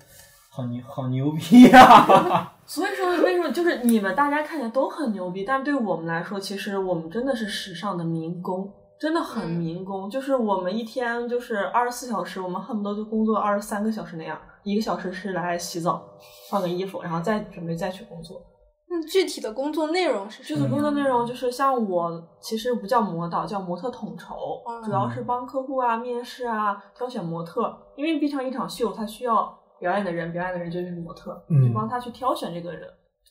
好牛好牛逼呀、所以说，为什么就是你们大家看起来都很牛逼，但对我们来说，其实我们真的是时尚的民工，真的很嗯民工。就是我们一天就是二十四小时，我们恨不得就工作二十三个小时那样，一个小时是来洗澡、换个衣服，然后再准备再去工作。那具体的工作内容是什么？具体工作内容就是像我其实不叫模导，叫模特统筹，嗯主要是帮客户啊面试啊挑选模特，因为毕竟一场秀它需要表演的人，表演的人就是模特，嗯就帮他去挑选这个人。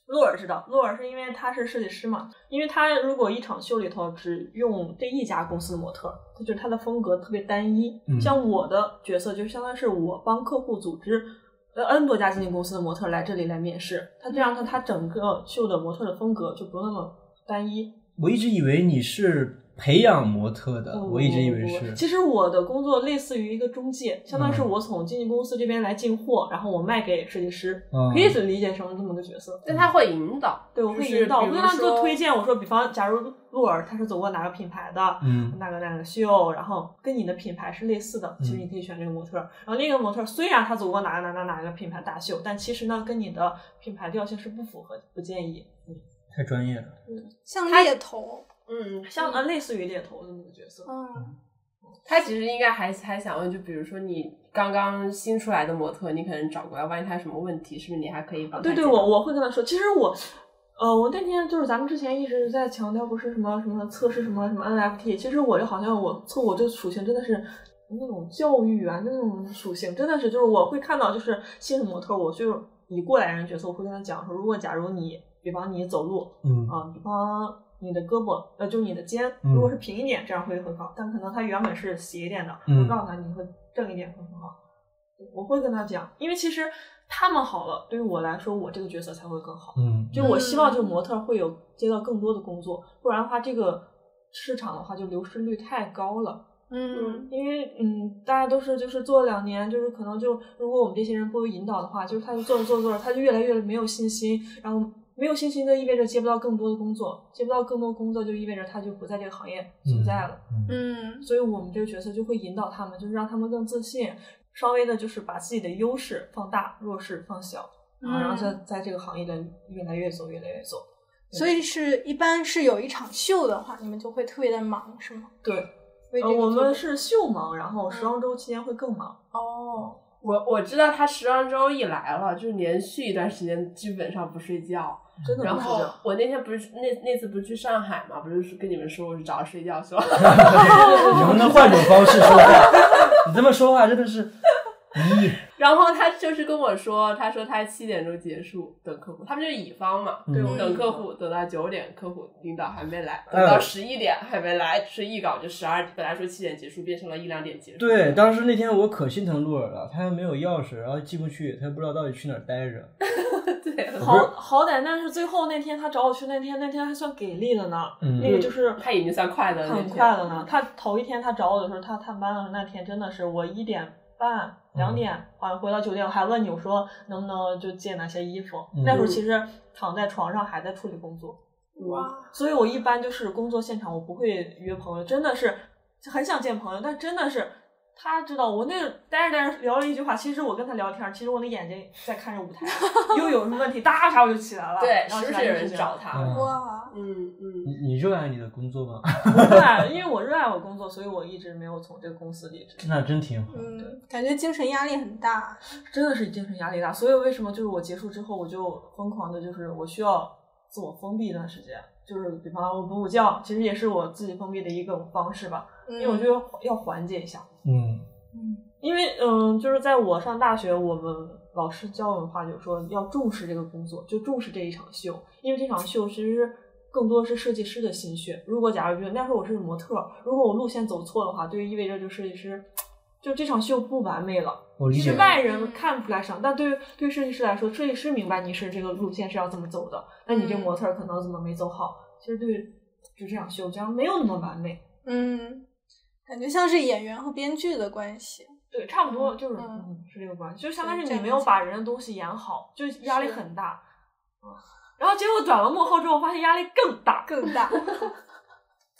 洛尔知道，洛尔是因为他是设计师嘛，因为他如果一场秀里头只用这一家公司的模特，他就是他的风格特别单一。嗯像我的角色就相当于是我帮客户组织呃 N 多家经纪公司的模特来这里来面试，他这样他他整个秀的模特的风格就不用那么单一。我一直以为你是培养模特的，不我一直以为是。其实我的工作类似于一个中介，相当于是嗯我从经纪公司这边来进货，然后我卖给设计师，嗯可以理解成这么个角色。但他会引导，对，我会就是引导，我会让他做推荐。我说，比方，假如鹿儿他是走过哪个品牌的，嗯哪个哪个秀，然后跟你的品牌是类似的，其实你可以选这个模特。然后另一个模特虽然他走过哪个哪哪哪个品牌大秀，但其实呢跟你的品牌调性是不符合，不建议。嗯，太专业了。嗯像猎头，嗯，像呃类似于猎头的那个角色。嗯，他其实应该还还想问，就比如说你刚刚新出来的模特，你可能找过来，万一他有什么问题，是不是你还可以帮他对对，我我会跟他说，其实我，呃，我那天就是咱们之前一直在强调，不是什么什么测试什么什么 NFT，其实我就好像我测我这属性真的是那种教育员的那种属性，真的是就是我会看到就是新的模特，我就以过来人角色，我会跟他讲说，如果假如你，比方你走路嗯。啊、比方。你的胳膊，呃，就是你的肩，嗯如果是平一点，这样会很好。但可能它原本是斜一点的，嗯我告诉他你会正一点会很好。我会跟他讲，因为其实他们好了，对于我来说，我这个角色才会更好。嗯，就我希望这个模特会有接到更多的工作，不然的话，这个市场的话就流失率太高了。嗯因为嗯，大家都是就是做两年，就是可能就如果我们这些人不引导的话，就是他就做着做着做着，他就越来越没有信心，然后没有信心就意味着接不到更多的工作，接不到更多工作就意味着他就不在这个行业存在了。嗯所以我们这个角色就会引导他们，就是让他们更自信，稍微的就是把自己的优势放大，弱势放小，然后在在这个行业的越来越走，越来越走。所以是一般是有一场秀的话，你们就会特别的忙，是吗？对，我们是秀忙，然后时装周期间会更忙。哦，我我知道他时装周一来了，就是连续一段时间基本上不睡觉。真的然后。我那天不是那那次不是去上海嘛，不是跟你们说我是找他睡觉去了。你能不能换种方式说话？你这么说话真的是，咦，然后他就是跟我说，他说他七点钟结束等客户，他们就是乙方嘛，嗯对，我等客户等到九点，客户领导还没来，嗯等到十一点还没来，是一稿就十二，本来说七点结束，变成了一两点结束。对，当时那天我可心疼鹿儿了，他又没有钥匙，然后进不去，他又不知道到底去哪儿待着。对，好好歹，但是最后那天他找我去那天，那天还算给力的呢。嗯那个就是他已经算快的了，很快了呢。他头一天他找我的时候，他探班的那天真的是我一点半、两点好像回到酒店，我还问你我说能不能就借那些衣服。嗯那时候其实躺在床上还在处理工作，哇，所以我一般就是工作现场我不会约朋友，真的是很想见朋友，但真的是。他知道我那个待着待着聊了一句话，其实我跟他聊天，其实我的眼睛在看着舞台，又有什么问题，哒嚓我就起来了。对，然后起时不时有人来就这样找他。嗯哇，嗯嗯，你你热爱你的工作吗？我热爱，因为我热爱我工作，所以我一直没有从这个公司离职。那真挺好。嗯，感觉精神压力很大。真的是精神压力大，所以为什么就是我结束之后，我就疯狂的，就是我需要自我封闭一段时间，就是比方我补补觉，其实也是我自己封闭的一个方式吧，因因为我觉得要缓解一下。嗯因为嗯，就是在我上大学，我们老师教我们话就是说要重视这个工作，就重视这一场秀，因为这场秀其实更多是设计师的心血。如果假如比如那时候我是模特，如果我路线走错的话，对于意味着就设计师就这场秀不完美了。我理解了。其实外人看不出来什么，但对于对于设计师来说，设计师明白你是这个路线是要怎么走的，那你这嗯模特儿可能怎么没走好。其实对，就这场秀这样没有那么完美。嗯，感觉像是演员和编剧的关系。对，差不多嗯就是嗯嗯是这个关系，就相当于你没有把人的东西演好，就压力很大。嗯，然后结果转了幕后之后，发现压力更大。更大。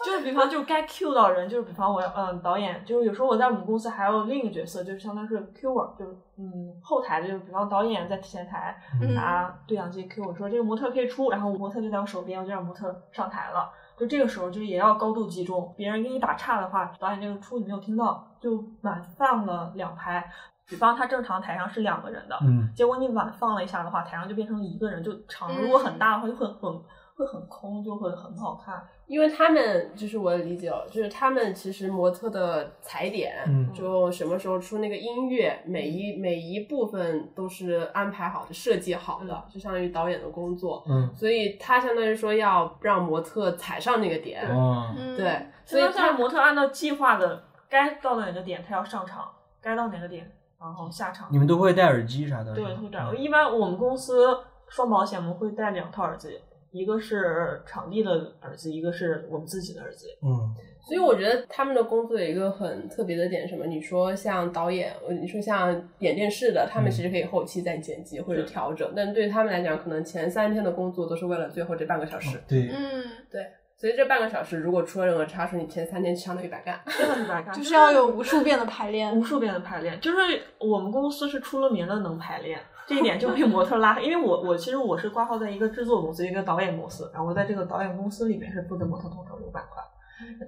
就是比方就是该 Q 到人，就是比方我要嗯导演，就是有时候我在我们公司还有另一个角色，就是相当于是 Q-er，就是嗯后台的，就是比方导演在前台嗯拿对讲机 Q 我说这个模特可以出，然后模特就在我手边，我就让模特上台了。就这个时候就也要高度集中，别人给你打岔的话，导演这个出你没有听到，就晚放了两拍。比方他正常台上是两个人的，嗯结果你晚放了一下的话，台上就变成一个人，就场如果很大的话就会很混会很空，就会很不好看。因为他们就是我的理解哦，就是他们其实模特的踩点，嗯就什么时候出那个音乐，每一每一部分都是安排好的、设计好的，就相当于导演的工作。嗯所以他相当于说要让模特踩上那个点，哦，嗯，对，所以所以他模特按照计划的，该到哪个点他要上场，该到哪个点然后下场你。们都会戴耳机啥的？对，会这样。一般我们公司双保险，我们会戴两套耳机，一个是场地的耳机，一个是我们自己的耳机。嗯所以我觉得他们的工作有一个很特别的点，什么？你说像导演，呃你说像演电视的，他们其实可以后期再剪辑或者调整，但对他们来讲，可能前三天的工作都是为了最后这半个小时。对，嗯，对，所以这半个小时如果出了任何差错，你前三天相当于白干。真的是白干，就是要有无数遍的排练无。数遍的排练。就是我们公司是出了名的能排练，这一点就被模特拉黑。因为我我其实我是挂号在一个制作公司，一个导演公司，然后我在这个导演公司里面是负责模特统筹这个板块。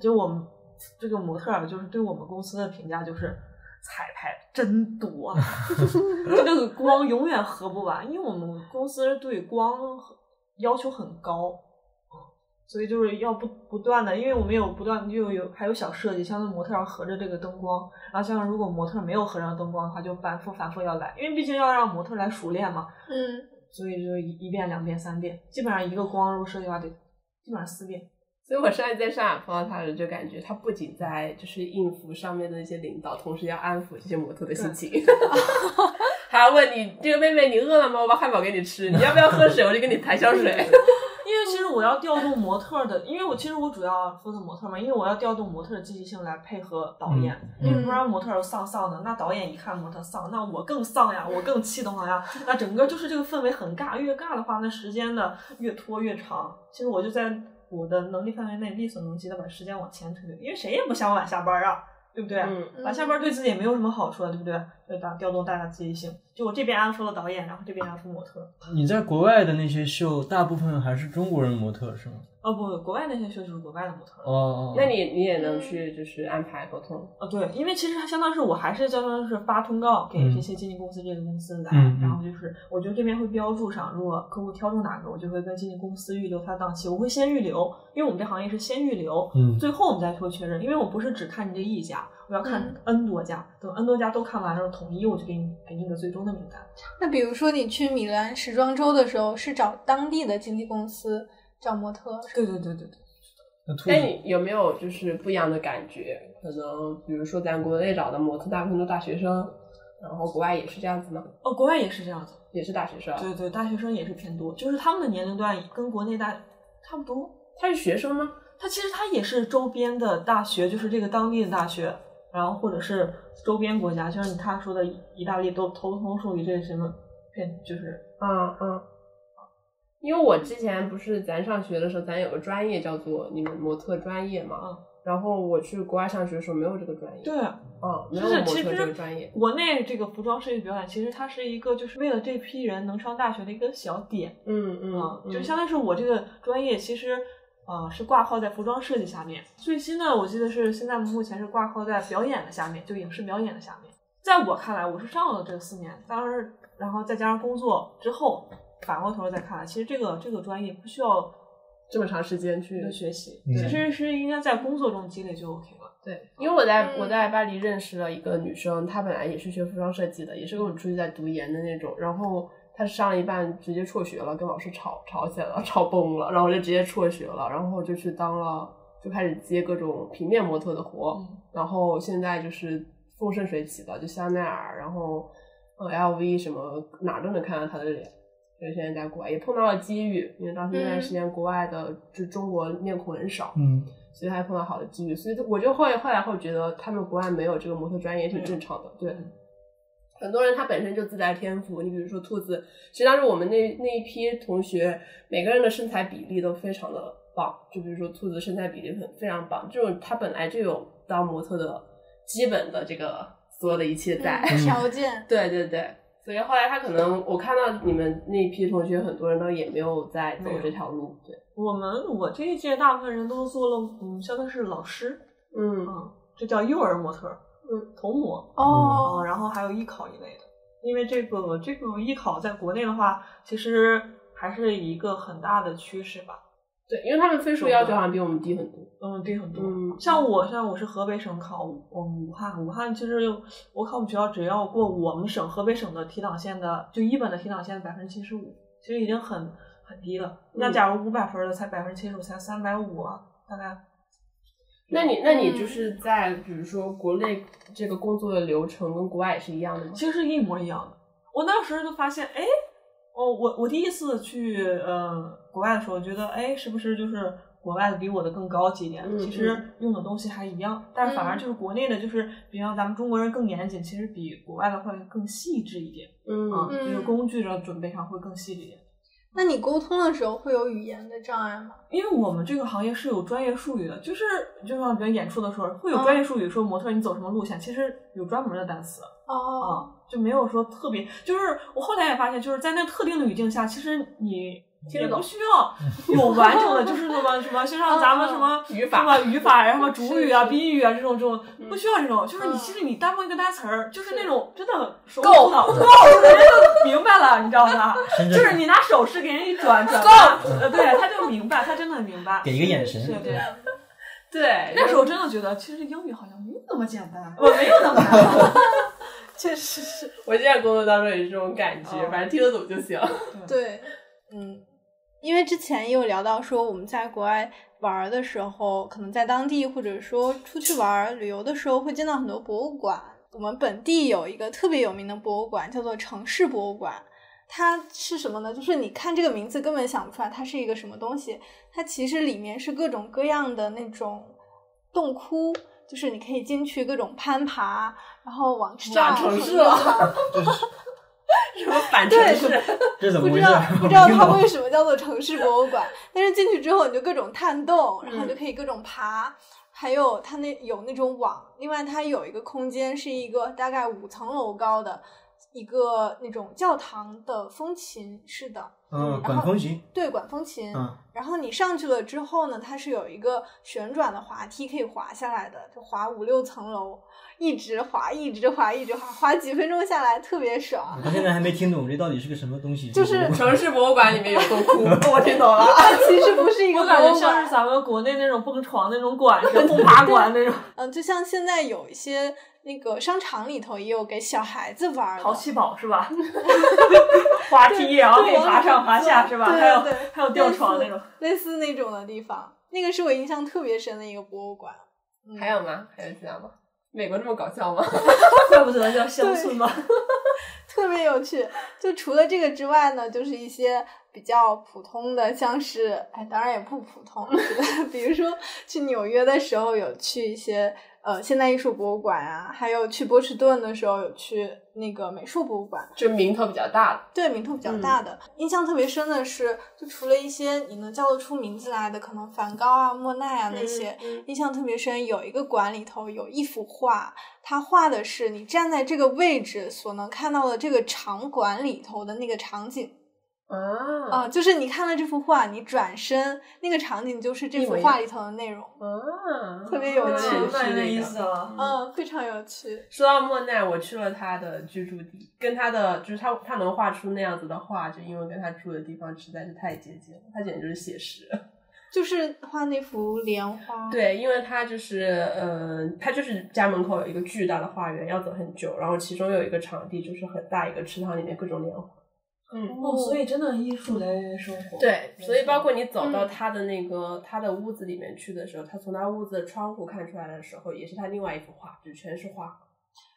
就我们这个模特儿，就是对我们公司的评价就是彩排真多，啊 这个光永远合不完，因为我们公司对光要求很高。嗯所以就是要不不断的，因为我们有不断就有还有小设计，像那模特要合着这个灯光，然后像如果模特没有合上灯光的话，就反复反复要来，因为毕竟要让模特来熟练嘛，嗯，所以就一一遍两遍三遍，基本上一个光如果设计的话得基本上四遍。所以我上次在上海碰到他的时候，就感觉他不仅在就是应付上面的那些领导，同时要安抚这些模特的心情，还要问你这个妹妹你饿了吗？我把汉堡给你吃，你要不要喝水？我就给你抬箱水。我要调动模特的，因为我其实我主要负责模特嘛，因为我要调动模特的积极性来配合导演，嗯因为不然模特丧丧的，那导演一看模特丧，那我更丧呀，我更气得慌呀，那整个就是这个氛围很尬，越尬的话，那时间呢越拖越长。其实我就在我的能力范围内力所能及的把时间往前推，因为谁也不想晚下班啊，对不对？嗯晚下班对自己也没有什么好处啊，对不对？对吧？调动大家积极性，就我这边安抚了导演，然后这边安抚模特。你在国外的那些秀，大部分还是中国人模特是吗？哦不，国外那些秀就是国外的模特。哦哦，那你你也能去就是安排沟通？哦，对，因为其实它相当是我还是相当是发通告给嗯这些经纪公司、这个公司来，然后就是我觉得这边会标注上，如果客户挑中哪个，我就会跟经纪公司预留他的档期，我会先预留，因为我们这行业是先预留，嗯最后我们再做确认，因为我不是只看你这一家，我要看 N 多家，等 N 多家都看完了，统一我就给你给你个最终的名单。那比如说你去米兰时装周的时候，是找当地的经纪公司找模特，对对对对对。那你有没有就是不一样的感觉？可能比如说咱国内找的模特大部分都大学生，然后国外也是这样子吗？哦，国外也是这样子，也是大学生？对对，大学生也是偏多，就是他们的年龄段跟国内大差不多。他是学生吗？他其实他也是周边的大学，就是这个当地的大学，然后或者是周边国家，就像他说的意大利都通通属于这个什么偏，就是嗯嗯。因为我之前不是咱上学的时候，咱有个专业叫做你们模特专业嘛，嗯然后我去国外上学的时候没有这个专业，对，嗯，没就有模特是其实这个专业，国内这个服装设计表演，其实它是一个就是为了这批人能上大学的一个小点嗯嗯就相当于是我这个专业其实。呃，是挂靠在服装设计下面。最新的我记得是现在目前是挂靠在表演的下面，就影视表演的下面。在我看来，我是上了这四年，当然，然后再加上工作之后，反过头再看，其实这个这个专业不需要这么长时间去学习，嗯其实是应该在工作中积累就 OK 了。对，因为我在嗯我在巴黎认识了一个女生，她本来也是学服装设计的，也是跟我出去在读研的那种，然后她上了一半直接辍学了，跟老师吵吵起来了，吵崩了，然后就直接辍学了，然后就去当了，就开始接各种平面模特的活，嗯然后现在就是风生水起的，就香奈儿，然后呃 LV 什么哪儿都能看到她的脸。所以现在在国外也碰到了机遇，因为当时那段时间国外的就中国面孔很少，嗯。所以还碰到好的机遇，所以我就后来后来会觉得他们国外没有这个模特专业也挺正常的，对。嗯。很多人他本身就自带天赋，你比如说兔子，其实当时我们那那一批同学，每个人的身材比例都非常的棒，就比如说兔子身材比例很非常棒，这种他本来就有当模特的基本的这个所有的一切在，嗯条 件，对对对，所以后来他可能我看到你们那批同学很多人都也没有在走这条路，对，我们我这一届大部分人都做了，嗯，相当是老师，嗯嗯，这叫幼儿模特，嗯，童模，哦嗯，，然后还有艺考一类的。因为这个这个艺考在国内的话，其实还是一个很大的趋势吧。对，因为他们分数要求好像比我们低很多。嗯，低很多。嗯像我，像我是河北省考我们武汉，武汉其实我考我们学校只要过我们省河北省的提档线的，就一本的提档线百分之七十五，其实已经很很低了。那嗯假如五百分的才百分之七十五，才三百五啊，大概。那你那你就是在比如说国内这个工作的流程跟国外也是一样的吗？其实是一模一样的。我那时候就发现，哎，哦，我我第一次去呃国外的时候，觉得哎，是不是就是国外的比我的更高级一点？嗯其实用的东西还一样，但是反而就是国内的，就是比方咱们中国人更严谨，其实比国外的会更细致一点嗯啊，嗯就是工具的准备上会更细致一点。那你沟通的时候会有语言的障碍吗？因为我们这个行业是有专业术语的，就是就像比如演出的时候会有嗯专业术语，说模特你走什么路线，其实有专门的单词。哦，啊，就没有说特别，就是我后来也发现，就是在那特定的语境下，其实你也不需要 有完整的，就是什么什么，就像咱们什么语法什么语法呀、什么主语啊、宾语啊这种这种，嗯不需要这种，就是你嗯其实你单问一个单词儿，就是那种真的手够够，人家就明白了，你知道吗？就是你拿手势给人一转转吧，呃，对，他就明白，他真的明白，给一个眼神是对。对，那时候真的觉得，其实英语好像没有那么简单，我没有那么难。确实是。我现在工作当中也是这种感觉，哦反正听得懂就行。对，嗯，因为之前也有聊到说，我们在国外玩儿的时候，可能在当地或者说出去玩儿旅游的时候，会见到很多博物馆。我们本地有一个特别有名的博物馆，叫做城市博物馆。它是什么呢？就是你看这个名字根本想不出来它是一个什么东西。它其实里面是各种各样的那种洞窟，就是你可以进去各种攀爬，然后往上哪城市了？什么反城市？这怎么回事？不知道不知道它为什什么叫做城市博物馆，但是进去之后你就各种探洞，然后你就可以各种爬，还有它那有那种网，另外它有一个空间是一个大概五层楼高的一个那种教堂的风琴式的，嗯，然后管风琴，对，管风琴。嗯，然后你上去了之后呢，它是有一个旋转的滑梯可以滑下来的，就滑五六层楼，一直滑，一直滑，一直滑，滑几分钟下来特别爽我。现在还没听懂这到底是个什么东西。就是城市博物馆里面有洞窟，我听懂了。它其实不是一个我感博物馆觉像是，咱们国内那种蹦床那种馆似的，轰趴馆那种。嗯，就像现在有一些那个商场里头也有给小孩子玩的淘气堡是吧？滑梯，然后可以爬上爬下是吧？对还有对还有吊床那种。类似那种的地方，那个是我印象特别深的一个博物馆。嗯还有吗？还有其他吗？美国这么搞笑吗？怪不得叫乡村吗。特别有趣。就除了这个之外呢，就是一些比较普通的，像是哎，当然也不普通，比如说去纽约的时候有去一些呃现代艺术博物馆啊，还有去波士顿的时候有去那个美术博物馆。就名头比较大的。对，名头比较大的，印象特别深的是，就除了一些你能叫得出名字来的，可能梵高啊、莫奈啊那些，嗯印象特别深。有一个馆里头有一幅画，它画的是你站在这个位置所能看到的这个场馆里头的那个场景啊啊、就是你看了这幅画，你转身，那个场景就是这幅画里头的内容，啊，特别有点趣明白那是那个意思了。嗯，非常有趣。说到莫奈，我去了他的居住地，跟他的就是他他能画出那样子的画，就因为跟他住的地方实在是太接近了，他简直就是写实。就是画那幅莲花，，对，因为他就是呃，他就是家门口有一个巨大的花园，要走很久，然后其中有一个场地就是很大一个池塘，里面各种莲花。嗯，哦，所以真的艺术来源于生活。对，所以包括你走到嗯他的那个、他的屋子里面去的时候，他从他屋子的窗户看出来的时候，也是他另外一幅画，就全是画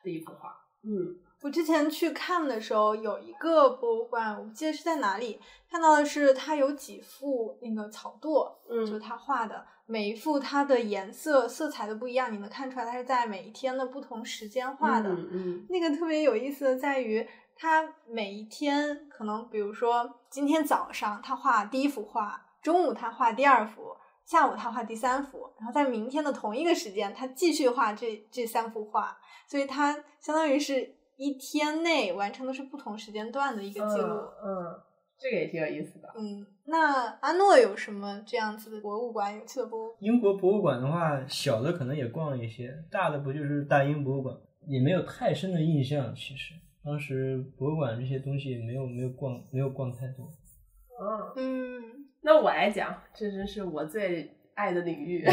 的一幅画。嗯，我之前去看的时候，有一个博物馆，我不记得是在哪里，看到的是他有几幅那个草垛，嗯就是他画的，每一幅它的颜色、色彩都不一样，你能看出来它是在每一天的不同时间画的。嗯嗯那个特别有意思的在于，它每一天可能，比如说今天早上他画第一幅画，中午他画第二幅，下午他画第三幅，然后在明天的同一个时间，他继续画这这三幅画，所以他相当于是一天内完成的是不同时间段的一个记录。嗯嗯，这个也挺有意思的。嗯，那阿诺有什么这样子的博物馆？有趣的博物馆？英国博物馆的话，小的可能也逛了一些，大的不就是大英博物馆，也没有太深的印象。其实当时博物馆这些东西没有没有逛没有逛太多。嗯，嗯，那我来讲，这真是我最爱的领域。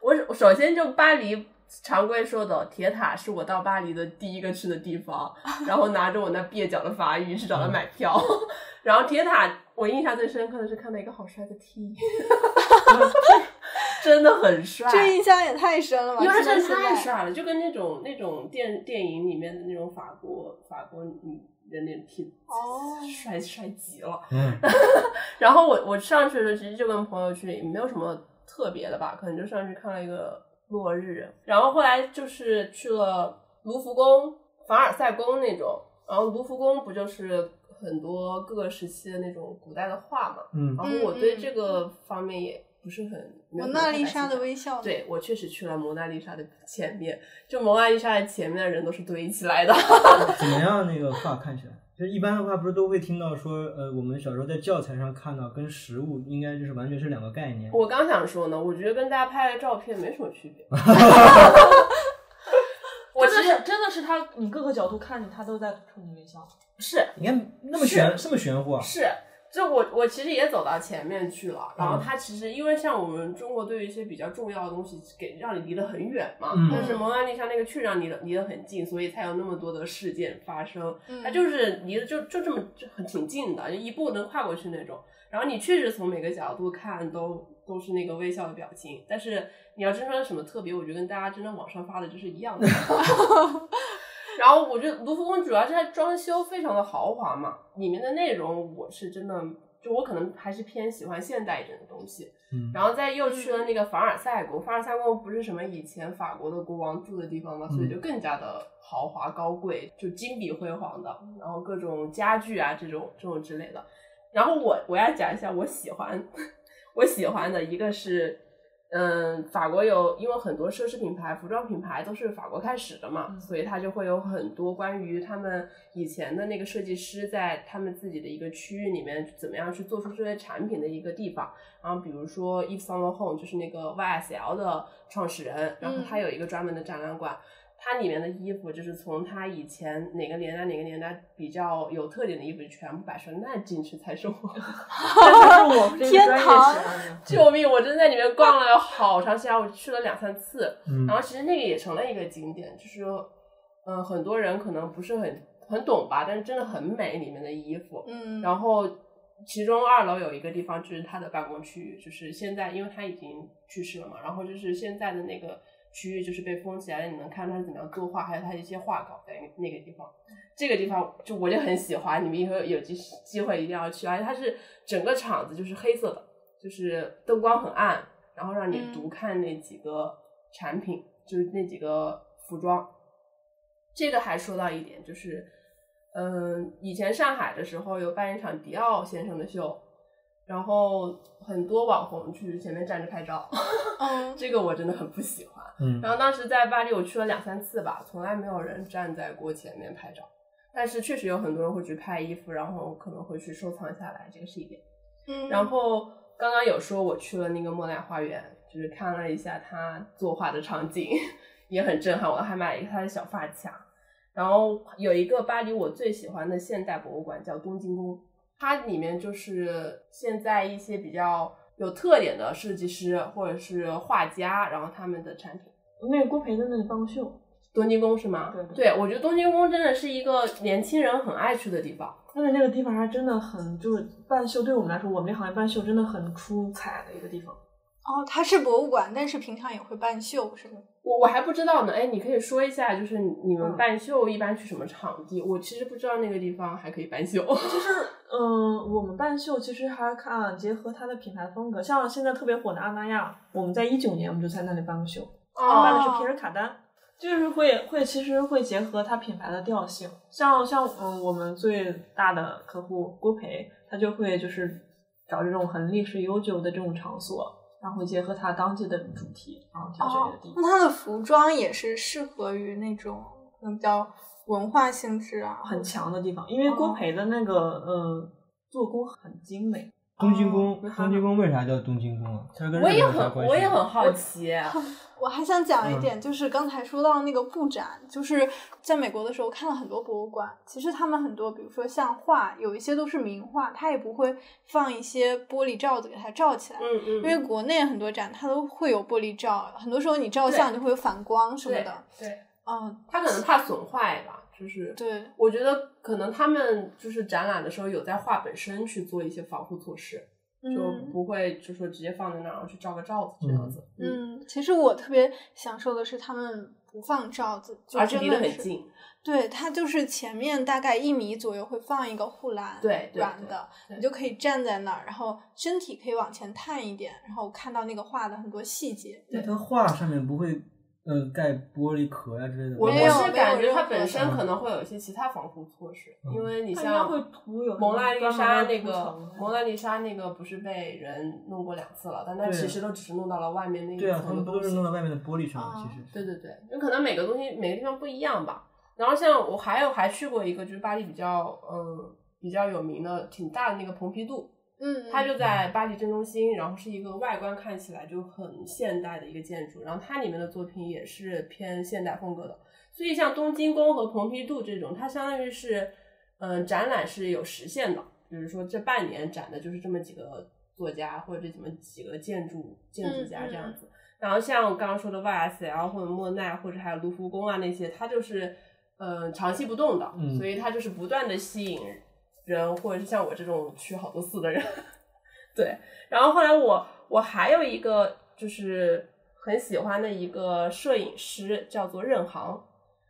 我首首先就巴黎常规说的铁塔是我到巴黎的第一个去的地方，然后拿着我那蹩脚的法语去找他买票，然后铁塔我印象最深刻的是看到一个好帅的 T，真的很帅，这印象也太深了吧！因为他真的太帅了，就跟那种那种电电影里面的那种法国法国女的那挺哦帅帅极了。嗯，然后我我上去的时候，其实就跟朋友去，也没有什么特别的吧，可能就上去看了一个落日。然后后来就是去了卢浮宫、凡尔赛宫那种。然后卢浮宫不就是很多各个时期的那种古代的画嘛？嗯然后我对这个方面也不是很。蒙娜丽莎的微笑，，对我确实去了蒙娜丽莎的前面，就蒙娜丽莎的前面的人都是堆起来的。怎 么样？那个画看起来，就一般的话，不是都会听到说，呃，我们小时候在教材上看到，跟实物应该就是完全是两个概念。我刚想说呢，我觉得跟大家拍的照片没什么区别。我其实真的是真的是他，你各个角度看你，他都在冲你微笑。是你看那么玄，这么玄乎啊？是，就我我其实也走到前面去了，然后嗯它其实因为像我们中国对于一些比较重要的东西，给让你离得很远嘛，嗯但是蒙娜丽莎那个却让你离得离得很近，所以才有那么多的事件发生。嗯它就是离得就就这么就很挺近的，就一步能跨过去那种。然后你确实从每个角度看都都是那个微笑的表情，但是你要真说什么特别，我觉得跟大家真的网上发的就是一样的。然后我觉得卢浮宫主要是它装修非常的豪华嘛，里面的内容我是真的，就我可能还是偏喜欢现代一点的东西。嗯然后再又去了那个凡尔赛宫，凡尔赛宫不是什么以前法国的国王住的地方嘛，所以就更加的豪华高贵，就金碧辉煌的，然后各种家具啊这种这种之类的。然后我我要讲一下我喜欢 我喜欢的一个是，嗯，法国有因为很多奢侈品牌、服装品牌都是法国开始的嘛，嗯所以它就会有很多关于他们以前的那个设计师在他们自己的一个区域里面怎么样去做出这些产品的一个地方。然后比如说 Yves Saint Laurent 就是那个 YSL 的创始人，然后他有一个专门的展览馆。它里面的衣服就是从它以前哪个年代哪个年代比较有特点的衣服全部摆出来，那进去才是我 这是我这个天专业堂喜欢的。救命！我真的在里面逛了好长时间，我去了两三次。嗯然后其实那个也成了一个景点，就是说，嗯、很多人可能不是很很懂吧，但是真的很美里面的衣服。嗯，然后其中二楼有一个地方就是他的办公区域，就是现在因为他已经去世了嘛，然后就是现在的那个区域就是被封起来了，你能看他怎么样作画，还有他一些画稿在那个地方。这个地方就我就很喜欢，你们以后有机机会一定要去，而且它是整个场子就是黑色的，就是灯光很暗，然后让你嗯独看那几个产品，就是那几个服装。这个还说到一点，就是，嗯，以前上海的时候有办一场迪奥先生的秀，然后很多网红去前面站着拍照，嗯 这个我真的很不喜欢。嗯然后当时在巴黎，我去了两三次吧，从来没有人站在过前面拍照，但是确实有很多人会去拍衣服，然后可能会去收藏下来，这个是一点。嗯，然后刚刚有说我去了那个莫奈花园，就是看了一下他作画的场景，也很震撼。我还买了一个他的小发卡。然后有一个巴黎我最喜欢的现代博物馆叫东京宫，它里面就是现在一些比较有特点的设计师或者是画家，然后他们的产品。那个郭培的那个办公秀，东京宫是吗？对对对，我觉得东京宫真的是一个年轻人很爱去的地方。但是那个地方还真的很，就是办秀对我们来说，我们这行业办秀真的很出彩的一个地方。哦，它是博物馆，但是平常也会办秀，是吗？我我还不知道呢，哎，你可以说一下，就是你你们嗯办秀一般去什么场地？我其实不知道那个地方还可以办秀。就是，嗯，我们办秀其实还看结合它的品牌风格，像现在特别火的阿那亚，我们在一九年我们就在那里办过秀，办的是皮尔卡丹，就是会会其实会结合它品牌的调性，像像嗯我们最大的客户郭培，他就会就是找这种很历史悠久的这种场所，然后结合它当季的主题，然后挑选哦这个地方，那它的服装也是适合于那种比较文化性质啊，很强的地方，因为郭哦培的那个呃做工很精美，东京宫哦，东京宫为啥叫东京宫啊？它跟我也很我也很好奇，我还想讲一嗯。点，就是刚才说到那个布展，就是在美国的时候看了很多博物馆，其实他们很多，比如说像画，有一些都是名画，它也不会放一些玻璃罩子给它罩起来。嗯嗯，因为国内很多展它都会有玻璃罩，很多时候你照相就会有反光什么对的。对，嗯，他可能怕损坏吧，就是对，我觉得可能他们就是展览的时候有在画本身去做一些防护措施，就嗯。不会就说直接放在那儿然后去罩个罩子这样子，嗯，嗯，其实我特别享受的是他们不放罩子，就而且离得真的很近，对，它就是前面大概一米左右会放一个护栏，对软的，你就可以站在那儿，然后身体可以往前探一点，然后看到那个画的很多细节。那它画上面不会呃盖玻璃壳呀、之类的？我没有我是感觉它本身可能会有一些其他防护措施，嗯因为你像会涂有蒙娜丽莎那个蒙娜丽莎那个不是被人弄过两次了，但它其实都只是弄到了外面那一对啊，他层都是弄。到外面的玻璃上了？其实对对对，有可能每个东西每个地方不一样吧。然后像我还有还去过一个就是巴黎比较嗯比较有名的挺大的那个蓬皮杜，嗯，它就在巴黎正中心，然后是一个外观看起来就很现代的一个建筑，然后它里面的作品也是偏现代风格的。所以像东京宫和蓬皮杜这种，它相当于是嗯展览是有时限的，比如说这半年展的就是这么几个作家或者这么几个建筑建筑家这样子。然后像我刚刚说的 YSL 或者莫奈或者还有卢浮宫啊那些，它就是嗯、呃长期不动的，嗯所以它就是不断的吸引人，或者是像我这种去好多次的人。对，然后后来我我还有一个就是很喜欢的一个摄影师，叫做任航。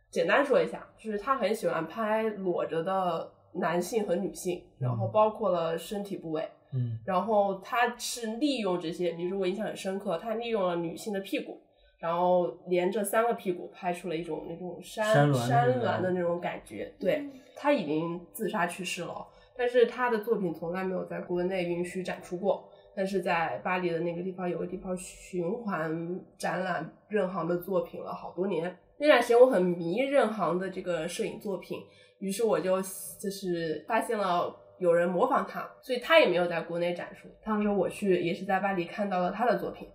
简单说一下，就是他很喜欢拍裸着的男性和女性，然后包括了身体部位。嗯然后他是利用这些，比如说我印象很深刻，他利用了女性的屁股，然后连着三个屁股拍出了一种那种山山峦的那种感觉。对他已经自杀去世了，但是他的作品从来没有在国内允许展出过。但是在巴黎的那个地方有个地方循环展览任航的作品了好多年。那段时间我很迷任航的这个摄影作品，于是我就就是发现了有人模仿他，所以他也没有在国内展出。当时我去也是在巴黎看到了他的作品，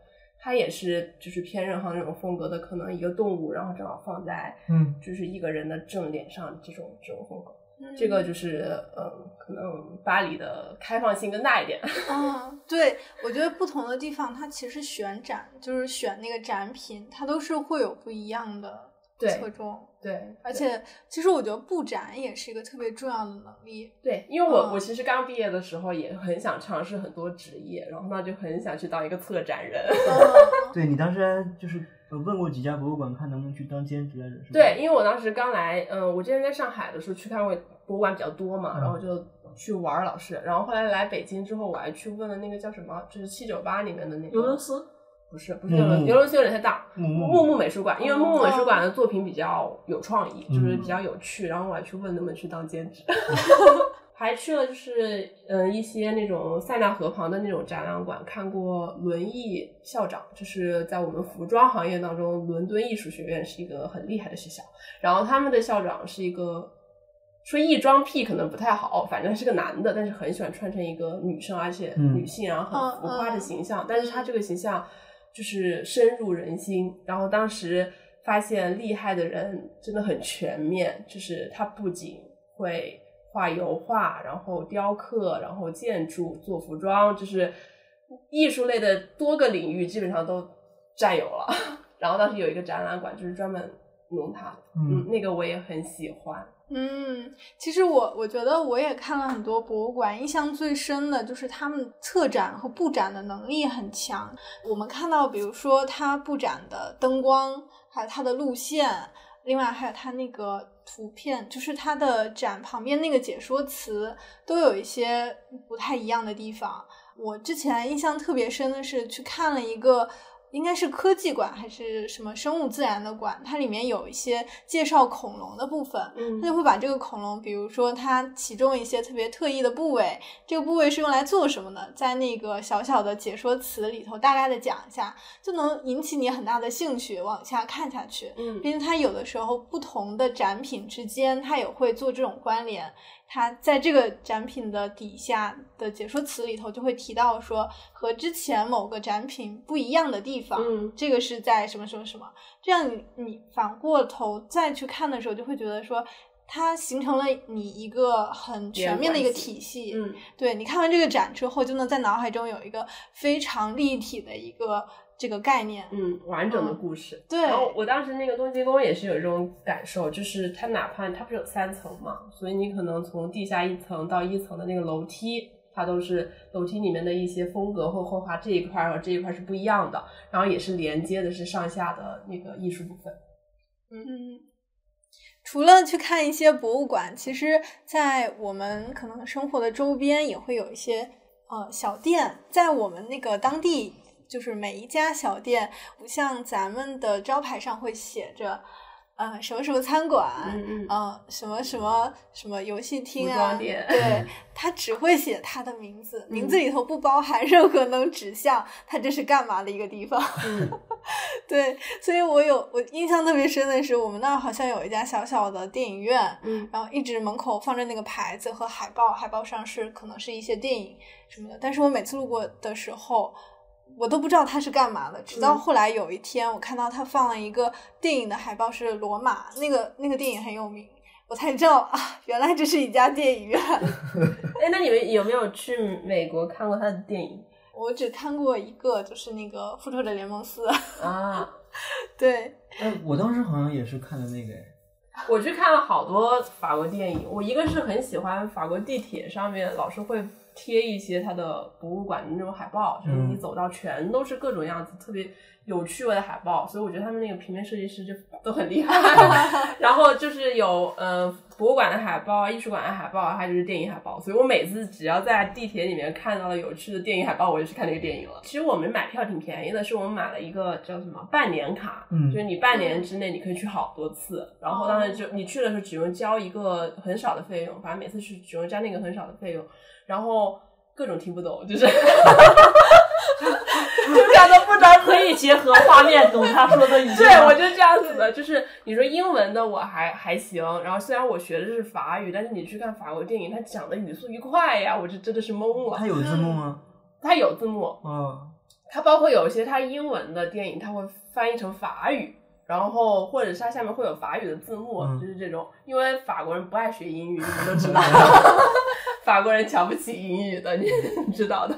他也是就是偏任航那种风格的，可能一个动物，然后正好放在嗯就是一个人的正脸上这种这种风格。嗯这个就是嗯，可能巴黎的开放性更大一点。嗯，对，我觉得不同的地方，它其实选展就是选那个展品，它都是会有不一样的对侧重。对，而且，其实我觉得布展也是一个特别重要的能力。对，因为我、嗯我其实刚毕业的时候也很想尝试很多职业，然后呢就很想去当一个策展人。嗯 对你当时还就是呃问过几家博物馆，看能不能去当兼职？对，因为我当时刚来，嗯，我之前在上海的时候去看过博物馆比较多嘛，嗯然后就去玩儿老师，然后后来来北京之后，我还去问了那个叫什么，就是七九八里面的那个尤伦斯，不是不是尤伦木木尤伦斯有点太大，木木美术馆，因为木木美术哦馆的作品比较有创意，就是嗯比较有趣，然后我还去问能不能去当兼职。还去了就是嗯一些那种塞纳河旁的那种展览馆，看过轮艺校长，就是在我们服装行业当中，伦敦艺术学院是一个很厉害的学校，然后他们的校长是一个说异装癖可能不太好，反正是个男的，但是很喜欢穿成一个女生，而且嗯。女性，然后很浮夸的形象，但是他这个形象就是深入人心。然后当时发现厉害的人真的很全面，就是他不仅会画油画，然后雕刻，然后建筑、做服装，就是艺术类的多个领域基本上都占有了。然后当时有一个展览馆，就是专门弄他，嗯，那个我也很喜欢。嗯，其实我我觉得我也看了很多博物馆，印象最深的就是他们策展和布展的能力很强。我们看到，比如说它布展的灯光，还有它的路线，另外还有它那个图片，就是它的展旁边那个解说词，都有一些不太一样的地方。我之前印象特别深的是去看了一个应该是科技馆还是什么生物自然的馆，它里面有一些介绍恐龙的部分，嗯它就会把这个恐龙，比如说它其中一些特别特异的部位，这个部位是用来做什么的，在那个小小的解说词里头大概的讲一下，就能引起你很大的兴趣，往下看下去。嗯毕竟它有的时候不同的展品之间，它也会做这种关联。它在这个展品的底下的解说词里头就会提到说，和之前某个展品不一样的地方，嗯这个是在什么什么什么。这样你你反过头再去看的时候，就会觉得说，它形成了你一个很全面的一个体系。嗯对你看完这个展之后，就能在脑海中有一个非常立体的一个这个概念。嗯，完整的故事。对然后我当时那个东极宫也是有这种感受，就是它哪怕它不是有三层嘛，所以你可能从地下一层到一层的那个楼梯，它都是楼梯里面的一些风格或绘画这一块儿和这一块儿是不一样的，然后也是连接的是上下的那个艺术部分。嗯，除了去看一些博物馆，其实，在我们可能生活的周边也会有一些呃小店，在我们那个当地，就是每一家小店，不像咱们的招牌上会写着。呃，什么什么餐馆，嗯嗯呃，什么什么什么游戏厅啊，对，他只会写他的名字，名嗯字里头不包含任何能指向他这是干嘛的一个地方。嗯对，所以我有我印象特别深的是，我们那儿好像有一家小小的电影院，嗯然后一直门口放着那个牌子和海报，海报上是可能是一些电影什么的，但是我每次路过的时候。我都不知道他是干嘛的，直到嗯后来有一天，我看到他放了一个电影的海报，是罗马，那个那个电影很有名，我才知道啊，原来这是一家电影院。哎，那你们有没有去美国看过他的电影我只看过一个，就是那个《复仇者联盟四》。啊？对，哎，我当时好像也是看的那个，哎我去看了好多法国电影，我一个是很喜欢法国地铁上面老是会贴一些它的博物馆的那种海报，就是你嗯走到全都是各种样子，特别有趣味的海报，所以我觉得他们那个平面设计师就都很厉害。然后就是有呃博物馆的海报、艺术馆的海报，还有就是电影海报，所以我每次只要在地铁里面看到了有趣的电影海报，我就去看那个电影了。其实我们买票挺便宜的，是我们买了一个叫什么半年卡，嗯就是你半年之内你可以去好多次，然后当时就你去的时候只用交一个很少的费用，反正每次去只用交那个很少的费用，然后各种听不懂，就是 就这样都不知道可以结合画面懂他说的语言。对，我就这样子的，就是你说英文的我还还行，然后虽然我学的是法语，但是你去看法国电影，他讲的语速一快呀，我就真的是懵了。他有字幕吗？他有字幕，啊，他包括有一些他英文的电影，他会翻译成法语，然后或者是它下面会有法语的字幕，嗯就是这种。因为法国人不爱学英语，你们都知道，法国人瞧不起英语的，你你知道的。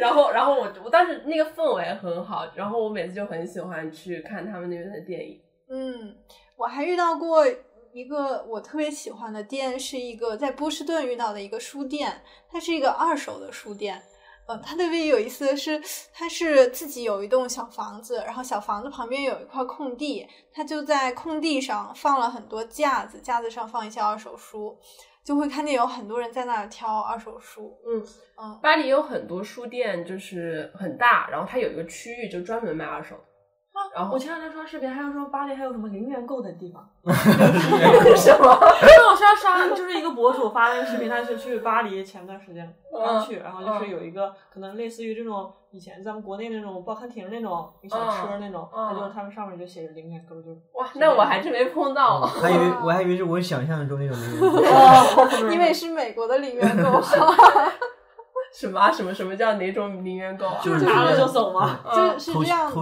然后，然后我我当时那个氛围很好，然后我每次就很喜欢去看他们那边的电影。嗯，我还遇到过一个我特别喜欢的店，是一个在波士顿遇到的一个书店，它是一个二手的书店。呃，它特别有意思的是，它是自己有一栋小房子，然后小房子旁边有一块空地，它就在空地上放了很多架子，架子上放一些二手书，就会看见有很多人在那儿挑二手书。嗯嗯巴黎有很多书店，就是很大，然后它有一个区域就专门卖二手的。然后我前两天刷视频，还有说巴黎还有什么零元购的地方。什么？因为，我刷刷就是一个博主发那个视频，他是去巴黎前段时间刚去，然后就是有一个可能类似于这种以前咱们国内那种报刊亭那种一小车那种，嗯他就他们上面就写着零元购，就哇，那我还真没碰到。还以为我还以为是我想象中那种零元购，因为是美国的零元购，什么啊什么什么叫哪种零元购啊？就是拿了就走嘛。嗯就是这样的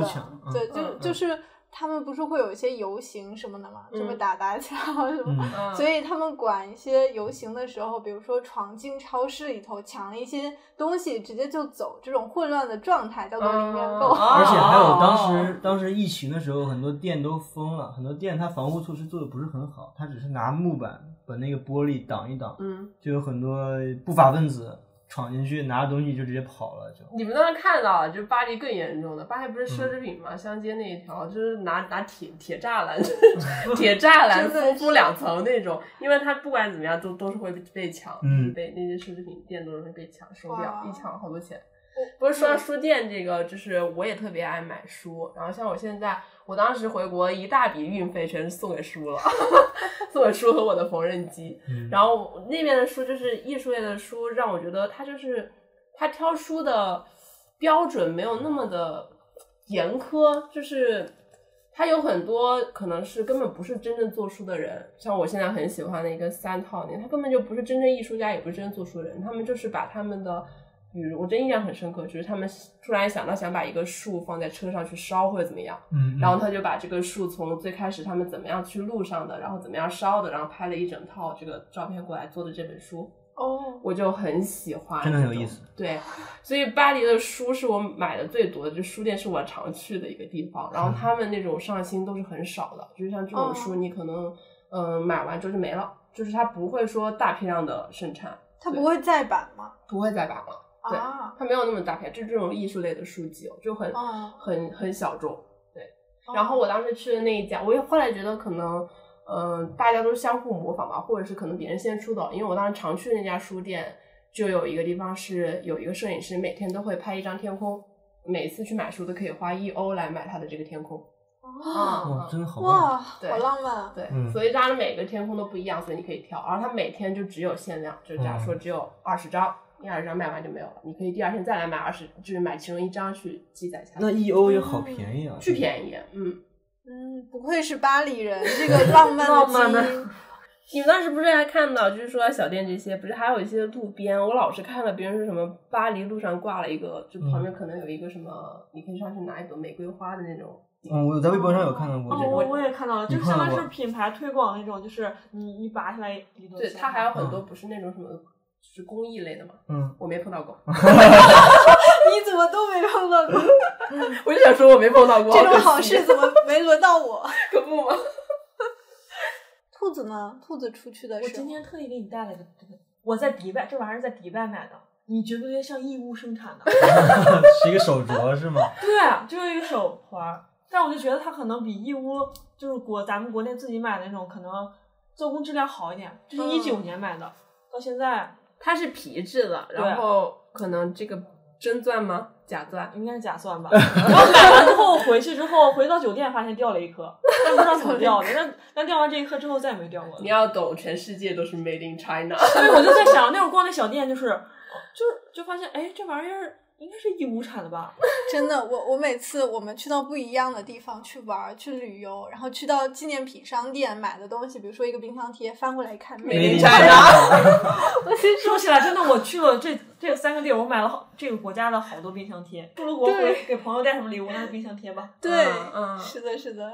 对，就嗯就是他们不是会有一些游行什么的嘛，就打打抢什么，所以他们管一些游行的时候，比如说闯进超市里头抢了一些东西，直接就走，这种混乱的状态叫做零元购。嗯而且还有当哦时当时疫情的时候，很多店都封了，很多店它防护措施做的不是很好，它只是拿木板把那个玻璃挡一挡，嗯，就有很多不法分子闯进去拿东西就直接跑了，就。你们当时看到了，就是巴黎更严重的，巴黎不是奢侈品嘛，香街那一条就是拿拿铁铁栅栏，铁栅栏封封两层那种，因为它不管怎么样都都是会被被抢，嗯被那些奢侈品店都是会被抢收掉，一抢好多钱。不是说到书店这个，就是我也特别爱买书。然后像我现在，我当时回国一大笔运费全是送给书了，送给书和我的缝纫机。嗯然后那边的书就是艺术类的书，让我觉得他就是他挑书的标准没有那么的严苛，就是他有很多可能是根本不是真正做书的人，像我现在很喜欢的一个三套那，他根本就不是真正艺术家，也不是真正做书的人，他们就是把他们的。比如我真印象很深刻，就是他们突然想到想把一个树放在车上去烧或者怎么样，嗯，然后他就把这个树从最开始他们怎么样去路上的，然后怎么样烧的，然后拍了一整套这个照片过来做的这本书，哦，我就很喜欢，真的很有意思。对，所以巴黎的书是我买的最多的，就书店是我常去的一个地方。然后他们那种上新都是很少的，就是像这种书，哦你可能嗯、呃买完之后就没了，就是它不会说大批量的生产，对它不会再版吗？不会再版了。对啊，它没有那么大片，就这种艺术类的书籍哦，就很、哦很很小众。对然后我当时去的那一家，我也后来觉得可能，嗯、大家都相互模仿吧，或者是可能别人先出的。因为我当时常去的那家书店，就有一个地方是有一个摄影师，每天都会拍一张天空，每次去买书都可以花一欧来买他的这个天空。啊，真的好！哇，好浪漫。对，嗯所以它的每个天空都不一样，所以你可以挑。而它每天就只有限量，就是假如说只有二十张，你二十张卖完就没有了，你可以第二天再来买二十，就是买其中一张去积攒下来。那一欧也好便宜啊，巨便宜，嗯。嗯，不愧是巴黎人，这个浪漫 浪漫的。你们当时不是还看到，就是说小店这些，不是还有一些路边，我老是看到别人说什么巴黎路上挂了一个，就旁边可能有一个什么，你可以上去拿一朵玫瑰花的那种。嗯，我在微博上有看到过哦，这个。我我也看到了，就相当于是品牌推广那种，就是你你拔下来一朵对，它还有很多不是那种什么，就是公益类的嘛，嗯，我没碰到过，你怎么都没碰到过？我就想说我没碰到过，这种好事怎么没轮到我？可不嘛。兔子呢？兔子出去的我时候，我今天特意给你带了个这个，我在迪拜，这玩意儿在迪拜买的，你觉不觉得像义乌生产的？是一个手镯是吗？对，啊就是一个手环儿，但我就觉得它可能比义乌就是国咱们国内自己买的那种可能做工质量好一点。这是一九年买的，到现在它是皮质的，然后可能这个真钻吗？假钻？应该是假钻吧。然后买完之后回去之后回到酒店发现掉了一颗，但不知道怎么掉的。但但掉完这一颗之后再也没掉过了你。要懂，全世界都是 made in China。所以我就在想，那会儿逛那小店就是，就是就发现，哎，这玩意儿应该是义乌产的吧？真的，我我每次我们去到不一样的地方去玩儿、去旅游，然后去到纪念品商店买的东西，比如说一个冰箱贴，翻过来一看，没没印象呀说起来，真的，我去了这这三个地儿，我买了好这个国家的好多冰箱贴。出了国对回给朋友带什么礼物，那个冰箱贴吧？对，嗯嗯是的，是的，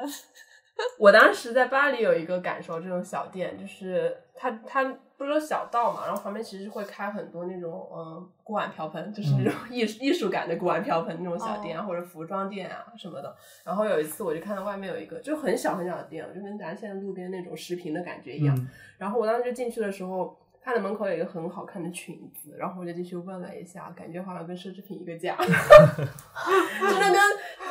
我当时在巴黎有一个感受，这种小店就是它它不是有小道嘛，然后旁边其实会开很多那种嗯锅碗瓢盆，就是那种艺术艺术感的锅碗瓢盆那种小店啊，或者服装店啊什么的。然后有一次我就看到外面有一个就很小很小的店，就跟咱现在路边那种食品的感觉一样。嗯然后我当时进去的时候。看到门口有一个很好看的裙子，然后我就进去问了一下，感觉好像跟奢侈品一个价，真的跟就是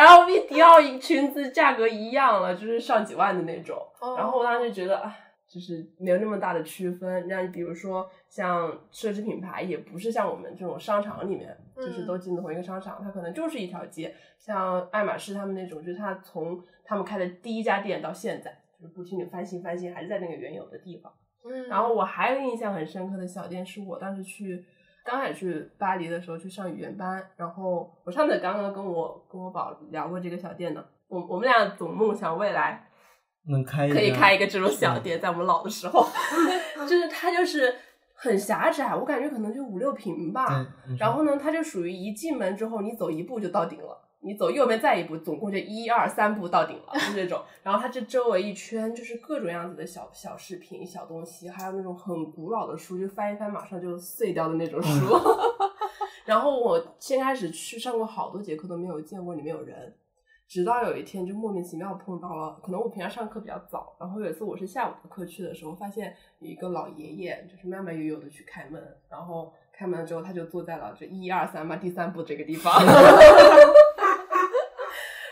LV、迪奥一裙子价格一样了，就是上几万的那种。哦然后我当时就觉得，啊，就是没有那么大的区分。那比如说像奢侈品牌，也不是像我们这种商场里面，就是嗯都进同一个商场，它可能就是一条街。像爱马仕他们那种，就是它从他们开的第一家店到现在，就是不停的翻新翻新，还是在那个原有的地方。嗯，然后我还有印象很深刻的小店，是我当时去刚开始去巴黎的时候去上语言班，然后我上次刚刚跟我跟我宝聊过这个小店呢。我我们俩总梦想未来能开一可以开一个这种小店，在我们老的时候，就是它就是很狭窄，我感觉可能就五六平吧。然后呢，它就属于一进门之后，你走一步就到顶了，你走右边再一步，总共就一二三步到顶了，就这种。然后它这周围一圈就是各种样子的小小饰品、小东西，还有那种很古老的书，就翻一翻马上就碎掉的那种书。然后我先开始去上过好多节课都没有见过里面有人，直到有一天就莫名其妙碰到了，可能我平常上课比较早，然后有一次我是下午的课去的时候，发现有一个老爷爷就是慢慢悠悠的去开门，然后开门之后他就坐在了这一二三嘛第三步这个地方。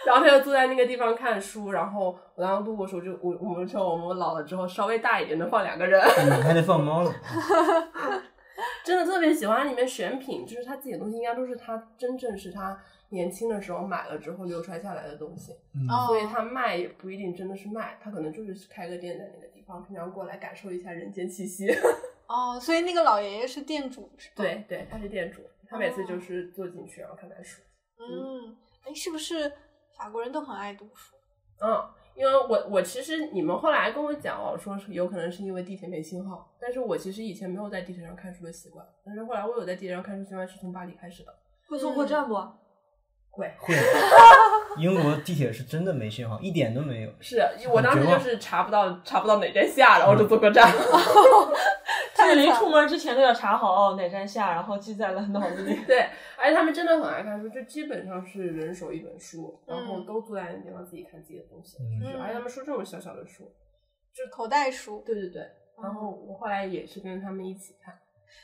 然后他就坐在那个地方看书，然后我刚刚路过的时候就我我们说我们老了之后稍微大一点能放两个人，嗯还得放猫了。真的特别喜欢里面选品，就是他自己的东西应该都是他真正是他年轻的时候买了之后流传下来的东西，所以他卖也不一定真的是卖，他可能就是开个店在那个地方，平常过来感受一下人间气息。哦，所以那个老爷爷是店主是吧？，对对，他是店主，他每次就是坐进去然后看看书。嗯，哎，是不是法国人都很爱读书？嗯，因为我我其实你们后来跟我讲哦，说是有可能是因为地铁没信号，但是我其实以前没有在地铁上看书的习惯，但是后来我有在地铁上看书习惯是从巴黎开始的。会坐过站不？会，会，英国地铁是真的没信号，一点都没有。是我当时就是查不到查不到哪站下，然后就坐过站。是临出门之前都要查好哦哪站下，然后记在了脑子里。对，而且他们真的很爱看书，就基本上是人手一本书，然后嗯都坐在那个地方自己看自己的东西，嗯就是而且他们书这种小小的书，就是口袋书，对对对。然后我后来也是跟他们一起看，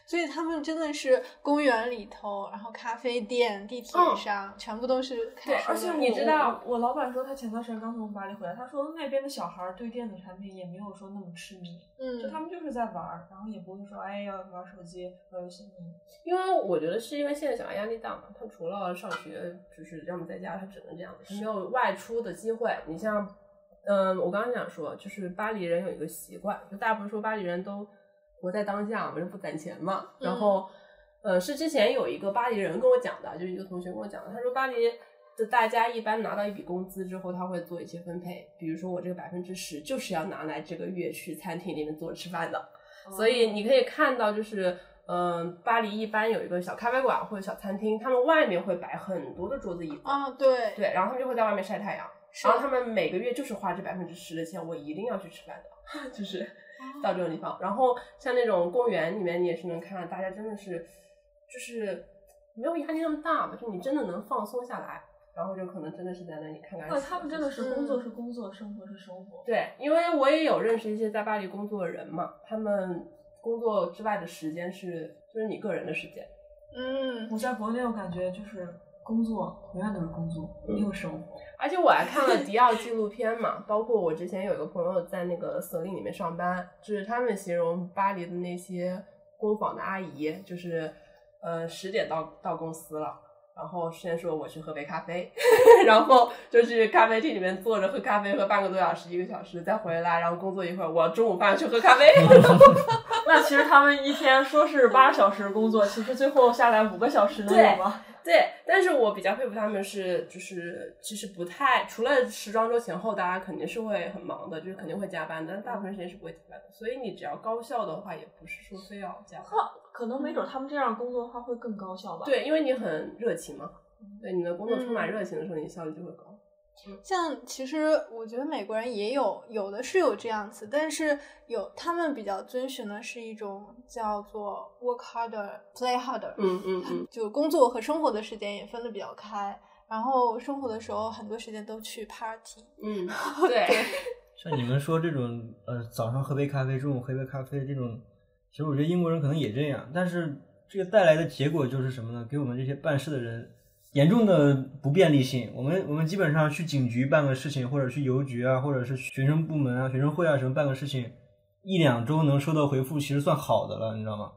所以他们真的是公园里头，然后咖啡店、地铁嗯上，全部都是看对而且你知道我，老板说他前段时间刚从巴黎回来，他说那边的小孩儿对电子产品也没有说那么痴迷，嗯就他嗯，们就是在玩儿，然后也不会说哎要玩手机、玩游戏。嗯，因为我觉得是因为现在小孩压力大嘛，他除了上学，就是要么在家，他只能这样，他没有外出的机会。你像，嗯，我刚刚想说，就是巴黎人有一个习惯，就大家不是说巴黎人都活在当下我，就不攒钱嘛。然后，呃，是之前有一个巴黎人跟我讲的，就是一个同学跟我讲的，他说巴黎的大家一般拿到一笔工资之后，他会做一些分配，比如说我这个百分之十就是要拿来这个月去餐厅里面做吃饭的。所以你可以看到，就是嗯、呃巴黎一般有一个小咖啡馆或者小餐厅，他们外面会摆很多的桌子椅子，啊，对，对，然后他们就会在外面晒太阳，是。然后他们每个月就是花这百分之十的钱，我一定要去吃饭的，就是到这种地方。然后像那种公园里面，你也是能看到大家真的是就是没有压力那么大嘛，就你真的能放松下来，然后就可能真的是在那里看看书。那他们真的是工作嗯是工作，生活是生活。对，因为我也有认识一些在巴黎工作的人嘛，他们工作之外的时间是就是你个人的时间。嗯，我在国内，我感觉就是工作永远都是工作，没有生活。而且我还看了迪奥纪录片嘛，包括我之前有一个朋友在那个森林里面上班，就是他们形容巴黎的那些工坊的阿姨，就是呃十点到到公司了。然后先说我去喝杯咖啡，然后就去咖啡厅里面坐着喝咖啡，喝半个多小时、一个小时，再回来，然后工作一会儿，我中午饭去喝咖啡。那其实他们一天说是八小时工作，其实最后下来五个小时能有吗？对，但是我比较佩服他们是，就是其实不太，除了时装周前后，大家肯定是会很忙的，就是肯定会加班，但大部分时间是不会加班的。所以你只要高效的话，也不是说非要加班。可能没准他们这样工作的话会更高效吧。，对，因为你很热情嘛，对你的工作充满热情的时候，你效率就会高。像其实我觉得美国人也有有的是有这样子，但是有他们比较遵循的是一种叫做 work harder, play harder，嗯嗯嗯，就工作和生活的时间也分得比较开。然后生活的时候，很多时间都去 party。嗯，对，像你们说这种，呃，早上喝杯咖啡，中午喝杯咖啡这种，其实我觉得英国人可能也这样，但是这个带来的结果就是什么呢？给我们这些办事的人严重的不便利性。我们我们基本上去警局办个事情，或者去邮局啊，或者是学生部门啊、学生会啊什么办个事情，一两周能收到回复，其实算好的了，你知道吗？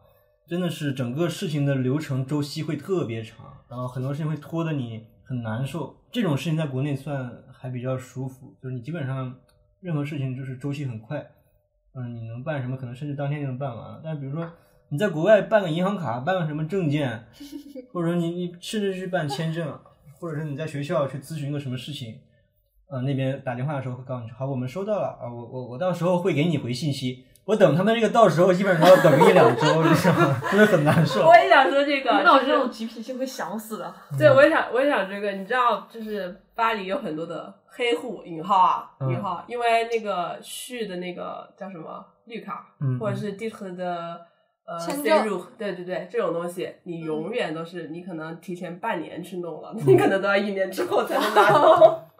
真的是整个事情的流程周期会特别长，然后很多事情会拖得你很难受。这种事情在国内算还比较舒服，就是你基本上任何事情就是周期很快，嗯，你能办什么可能甚至当天就能办完了。但是比如说你在国外办个银行卡，办个什么证件，或者说你你甚至去办签证，或者是你在学校去咨询个什么事情，呃，那边打电话的时候会告诉你，好，我们收到了啊，我我我到时候会给你回信息。我等他们这个到时候基本上要等一两周，你知道吗？真的很难受。我也想说这个，那我就是这种急脾气会想死的。对，我也想，我也想这个，你知道，就是巴黎有很多的黑户引号啊，嗯引号，因为那个续的那个叫什么绿卡，嗯或者是 d i t 的呃签 c 对对对，这种东西你永远都是，你可能提前半年去弄了，嗯你可能都要一年之后才能拿到。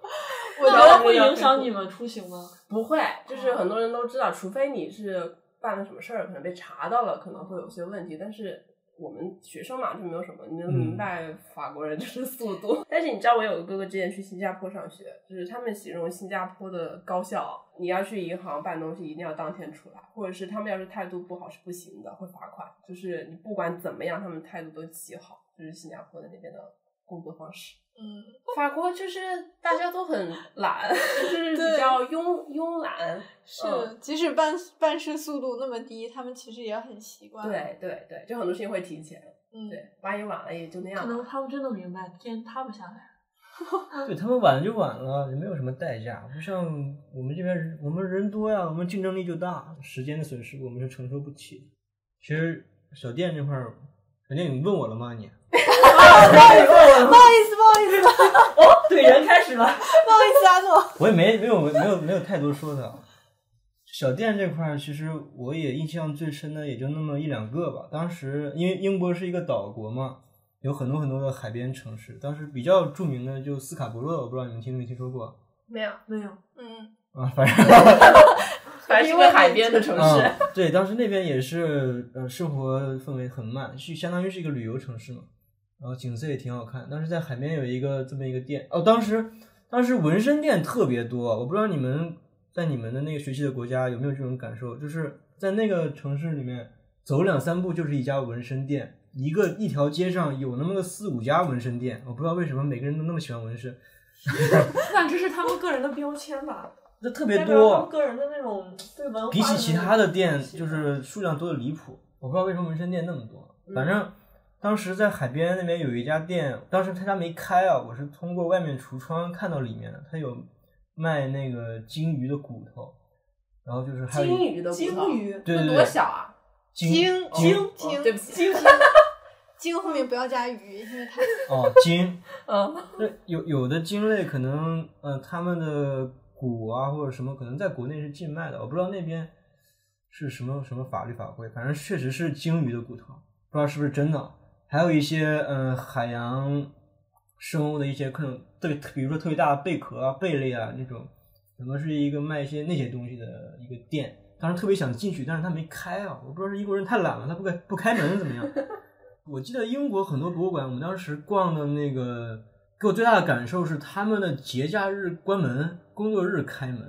我觉得那会影响你们出行吗？不会，就是很多人都知道，除非你是办了什么事儿，可能被查到了，可能会有些问题。但是我们学生嘛就没有什么，你能明白法国人就是速度。但是你知道，我有个哥哥之前去新加坡上学，就是他们形容新加坡的高校，你要去银行办东西一定要当天出来，或者是他们要是态度不好是不行的，会罚款。就是你不管怎么样，他们态度都极好，就是新加坡的那边的工作方式。嗯，法国就是大家都很懒，就是比较慵慵懒。是，嗯即使办办事速度那么低，他们其实也很习惯。，对对对，就很多事情会提前。嗯，对，万一晚了也就那样可。能他们真的明白，天塌不下来。对他们晚就晚了，也没有什么代价，不像我们这边人，我们人多呀，我们竞争力就大，时间的损失我们是承受不起的。其实小店这块儿，小店你问我了吗？你？不好意思，不好意思，不哦，怼人开始了。不好意思，阿诺。我也没没有没有没有太多说的。小店这块儿，其实我也印象最深的也就那么一两个吧。当时因为英国是一个岛国嘛，有很多很多的海边城市。当时比较著名的就斯卡伯勒，我不知道你们听没听说过没有，没有，嗯，啊？反正反正是个海边的城市。嗯，对，当时那边也是，呃，生活氛围很慢，是相当于是一个旅游城市嘛，然后景色也挺好看。当时在海边有一个这么一个店，哦，当时当时纹身店特别多，我不知道你们在你们的那个学习的国家有没有这种感受，就是在那个城市里面走两三步就是一家纹身店，一个一条街上有那么个四五家纹身店，我不知道为什么每个人都那么喜欢纹身，那这是他们个人的标签吧？这特别多。个人的那种对文化。比起其他的店，就是数量多的离谱。我不知道为什么纹身店那么多，反正当时在海边那边有一家店，当时他家没开啊，我是通过外面橱窗看到里面的，他有卖那个鲸鱼的骨头，然后就是还有鲸鱼的骨头，鲸鱼，对对对。多小啊！鲸鲸鲸哦鲸。对不起，鲸 鲸后面不要加鱼，因为它哦鲸，嗯，那有有的鲸类可能呃他们的骨啊或者什么可能在国内是禁卖的，我不知道那边是什么什么法律法规，反正确实是鲸鱼的骨头，不知道是不是真的。还有一些嗯、呃海洋生物的一些可能特别，比如说特别大的贝壳啊、贝类啊那种，可能是一个卖一些那些东西的一个店。当时特别想进去，但是他没开啊，我不知道是英国人太懒了，他不开不开门怎么样。我记得英国很多博物馆，我们当时逛的那个，给我最大的感受是他们的节假日关门，工作日开门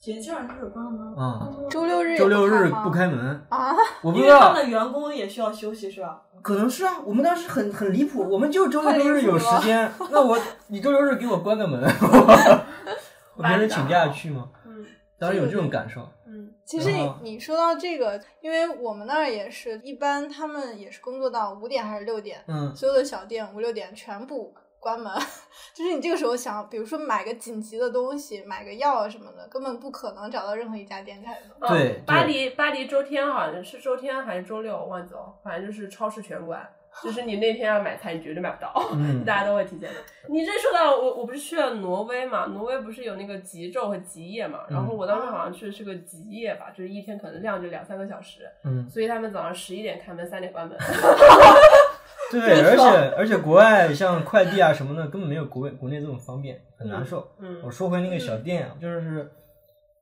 节假日关门啊、周六日也周六日吗不开门。啊，我不知道因为他们，的员工也需要休息，是吧？可能是啊。我们当时很很离谱，我们就周六周日有时间，那我你周六日给我关个门，我平时请假去吗？嗯当时有这种感受。嗯其实你你说到这个，因为我们那儿也是一般，他们也是工作到五点还是六点，嗯，所有的小店五六点全部关门。就是你这个时候想，比如说买个紧急的东西，买个药啊什么的，根本不可能找到任何一家店开门。对嗯巴黎巴黎周天好像是周天还是周六，我忘记了，反正就是超市全关，就是你那天要买菜，你绝对买不到，嗯 大家都会提前买。你这说到我，我不是去了挪威嘛？挪威不是有那个极昼和极夜嘛？然后我当时好像去的是个极夜吧，就是一天可能亮就两三个小时，嗯，所以他们早上十一点开门，三点关门。对，而且而且国外像快递啊什么的，根本没有国外国内这么方便，很难受。嗯我说回那个小店啊，就是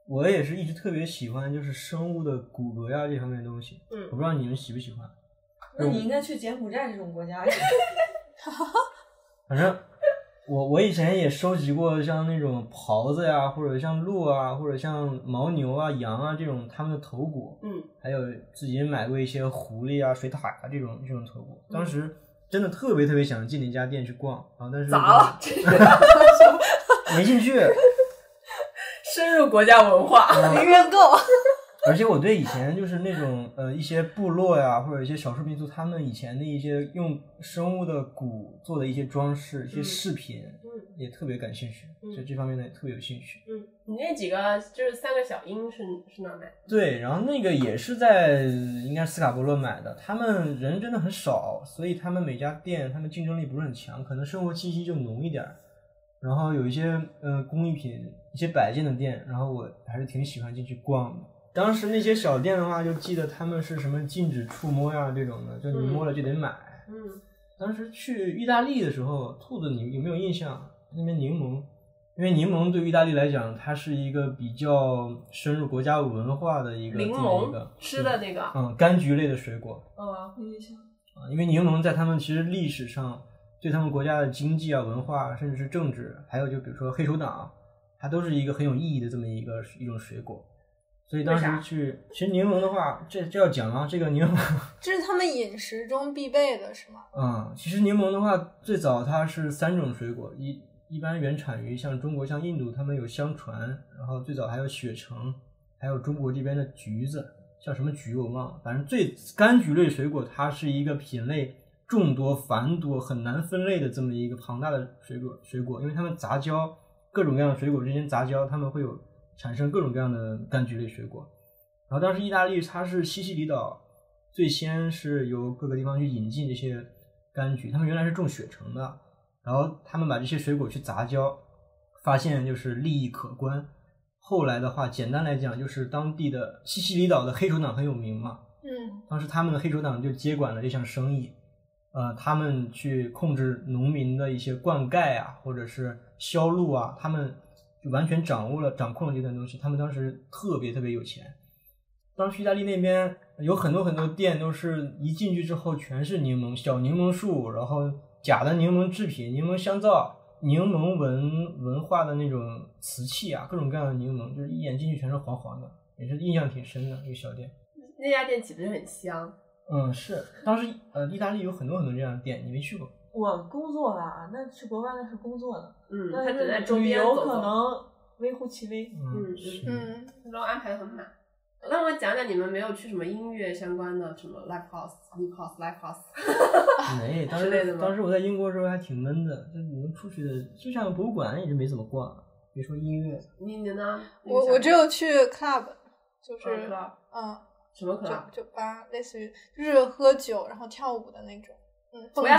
我也是一直特别喜欢，就是生物的骨骼呀、这方面的东西。嗯我不知道你们喜不喜欢。那你应该去柬埔寨这种国家。反正我我以前也收集过像那种狍子呀，或者像鹿啊，或者像牦牛啊、羊啊这种它们的头骨，嗯还有自己买过一些狐狸啊、水獭啊这种这种头骨。当时真的特别特别想进那家店去逛啊，但是咋了？没进去。深入国家文化。零元购，而且我对以前就是那种呃一些部落呀，或者一些少数民族，他们以前的一些用生物的骨做的一些装饰、一些饰品，嗯也特别感兴趣，嗯就这方面的也特别有兴趣。嗯，你那几个就是三个小鹰是是哪买的？对，然后那个也是在应该是斯卡伯勒买的，他们人真的很少，所以他们每家店他们竞争力不是很强，可能生活气息就浓一点儿。然后有一些呃工艺品、一些摆件的店，然后我还是挺喜欢进去逛的。当时那些小店的话，就记得他们是什么禁止触摸呀这种的，就你摸了就得买。嗯当时去意大利的时候，兔子你有没有印象？那边柠檬，因为柠檬对意大利来讲，它是一个比较深入国家文化的一个柠檬个吃的那个，嗯柑橘类的水果。嗯，印象啊，因为柠檬在他们其实历史上对他们国家的经济啊、文化，甚至是政治，还有就比如说黑手党，它都是一个很有意义的这么一个一种水果。所以当时去，其实柠檬的话，这这要讲啊，这个柠檬，这是他们饮食中必备的，是吗？嗯，其实柠檬的话，最早它是三种水果，一一般原产于像中国、像印度，他们有香传，然后最早还有雪橙，还有中国这边的橘子，叫什么橘我忘了，反正最柑橘类水果，它是一个品类众多繁多、很难分类的这么一个庞大的水果水果，因为它们杂交各种各样的水果之间杂交，它们会有产生各种各样的柑橘类水果。然后当时意大利它是西西里岛最先是由各个地方去引进这些柑橘，他们原来是种雪橙的，然后他们把这些水果去杂交，发现就是利益可观。后来的话，简单来讲就是当地的西西里岛的黑手党很有名嘛，嗯当时他们的黑手党就接管了这项生意，呃，他们去控制农民的一些灌溉啊，或者是销路啊，他们就完全掌握了、掌控了这段东西。他们当时特别特别有钱。当时意大利那边有很多很多店，都是一进去之后全是柠檬、小柠檬树，然后假的柠檬制品、柠檬香皂、柠檬文文化的那种瓷器啊，各种各样的柠檬，就是一眼进去全是黄黄的，也是印象挺深的一个小店。那家店岂不是很香？嗯，是，当时呃，意大利有很多很多这样的店，你没去过？我工作啦，那去国外那是工作的，嗯，那他只在周边走走。游可能微乎其微。嗯是嗯，他都安排的很满。那我讲讲你们没有去什么音乐相关的，什么 live house、live house、live house。没，当时当时我在英国的时候还挺闷的，就你们出去的，就像博物馆一直没怎么逛，别说音乐。你你呢？我我只有去 club，就是是吧？嗯，什么 club？酒吧，类似于就是喝酒然后跳舞的那种，我要，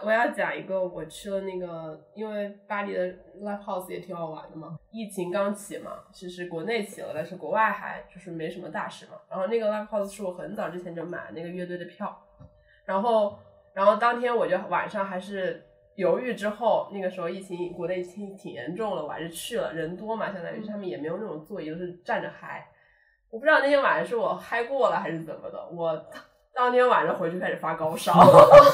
我要讲一个，我去了那个，因为巴黎的 live house 也挺好玩的嘛。疫情刚起嘛，其实国内起了，但是国外还就是没什么大事嘛。然后那个 live house 是我很早之前就买了那个乐队的票，然后然后当天我就晚上还是犹豫之后，那个时候疫情国内疫情挺严重了，我还是去了，人多嘛，相当于他们也没有那种座椅，都是站着嗨。我不知道那天晚上是我嗨过了还是怎么的，我当天晚上回去开始发高烧。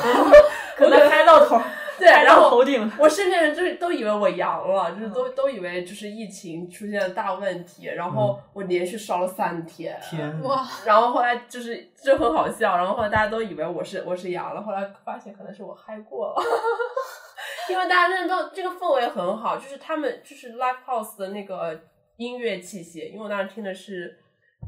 可能嗨到头，对，然后头顶。我身边人就是都以为我阳了，就是都都以为就是疫情出现了大问题，然后我连续烧了三天，天呐，哇，然后后来就是就很好笑，然后后来大家都以为我是我是阳了，后来发现可能是我嗨过了，因为大家真的都这个氛围很好，就是他们就是 live house 的那个音乐器械，因为我当时听的是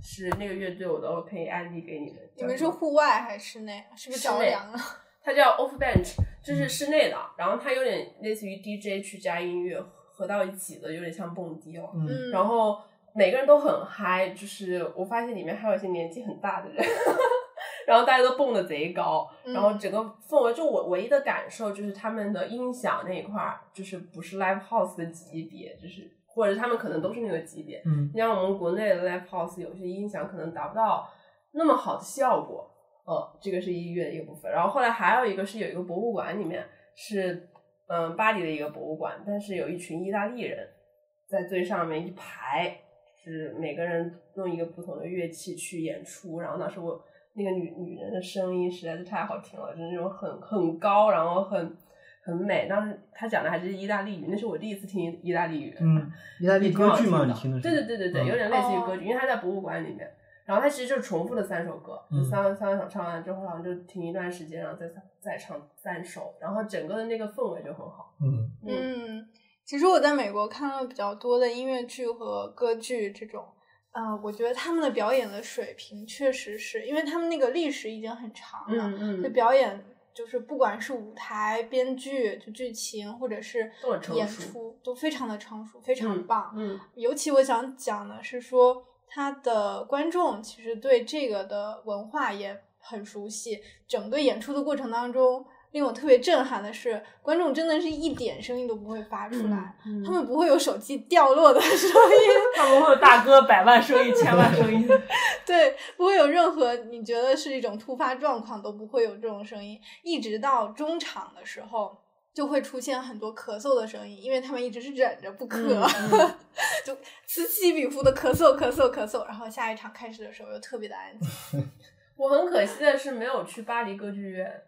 是那个乐队，我都可以安利给你们。你们是户外还是室内？是不是着凉了？它叫 off bench，就是室内的，然后它有点类似于 DJ 去加音乐合到一起的，有点像蹦迪哦。嗯，嗯，然后每个人都很嗨，就是我发现里面还有一些年纪很大的人，然后大家都蹦的贼高，嗯然后整个氛围就我唯一的感受就是他们的音响那一块儿就是不是 live house 的级别，就是或者他们可能都是那个级别。嗯你像我们国内的 live house 有些音响可能达不到那么好的效果，嗯，这个是音乐的一个部分。然后后来还有一个是有一个博物馆里面是嗯巴黎的一个博物馆，但是有一群意大利人在最上面一排，是每个人用一个不同的乐器去演出。然后当时我那个女女人的声音实在是太好听了，就是那种很很高，然后很很美。当时他讲的还是意大利语，那是我第一次听意大利语。嗯，意大利歌剧吗？你听的是？对对对对对，嗯有点类似于哦歌剧，因为他在博物馆里面。然后他其实就是重复了三首歌，就嗯三三首唱完之后，好像就停一段时间，然后再再唱三首，然后整个的那个氛围就很好。嗯嗯，其实我在美国看了比较多的音乐剧和歌剧这种，呃，我觉得他们的表演的水平确实是因为他们那个历史已经很长了，嗯就表演就是不管是舞台编剧、就剧情，或者是演出，都非常的成熟，非常嗯棒。嗯尤其我想讲的是说，他的观众其实对这个的文化也很熟悉。整个演出的过程当中，令我特别震撼的是，观众真的是一点声音都不会发出来，嗯他们不会有手机掉落的声音，他们会有大哥百万声音、千万声音。对，不会有任何你觉得是一种突发状况都不会有这种声音，一直到中场的时候。就会出现很多咳嗽的声音，因为他们一直是忍着不咳，嗯 就此起彼伏的咳嗽、咳嗽、咳嗽，然后下一场开始的时候又特别的安静。我很可惜的是没有去巴黎歌剧院，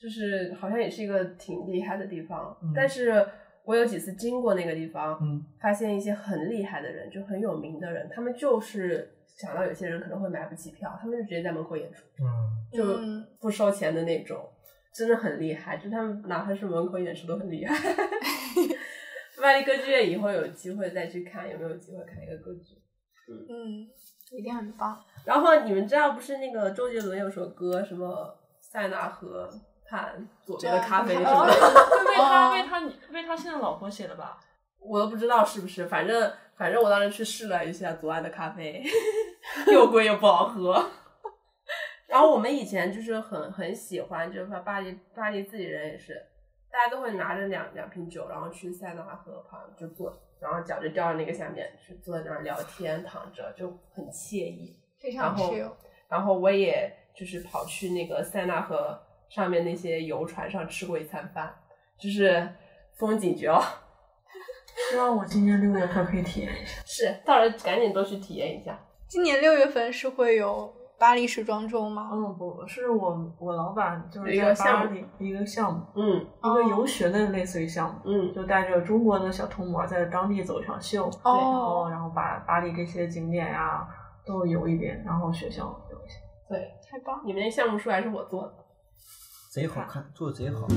就是好像也是一个挺厉害的地方。嗯但是我有几次经过那个地方，嗯发现一些很厉害的人，就很有名的人，他们就是想到有些人可能会买不起票，他们就直接在门口演出，嗯，就嗯不收钱的那种，真的很厉害。就他们哪怕是门口演出都很厉害。万丽歌剧院以后有机会再去看，有没有机会看一个歌剧？嗯，一定很棒。然后你们知道不是那个周杰伦有首歌什么塞纳河畔左边的咖啡什 对么的，为他哦为他为他现在老婆写的吧？我都不知道是不是，反正反正我当时去试了一下左岸的咖啡，又贵又不好喝。然后我们以前就是很很喜欢，就是巴巴黎巴黎自己人也是，大家都会拿着两两瓶酒，然后去塞纳河旁就坐，然后脚就掉到那个下面去坐在那儿聊天，躺着就很惬意。非常然后 chill。然后我也就是跑去那个塞纳河上面那些游船上吃过一餐饭，就是风景绝了。希望我今年六月份可以体验一下。是，到时候赶紧都去体验一下。今年六月份是会有巴黎时装周吗？嗯，不是我我老板就是一在巴个项目黎一个项目，嗯一个游学的类似于项目，嗯，就带着中国的小童模在当地走一场秀，哦然后然后把巴黎这些景点呀、都游一遍，然后学校游一下。对，太棒！你们那项目书还是我做的。贼好看，做的贼好。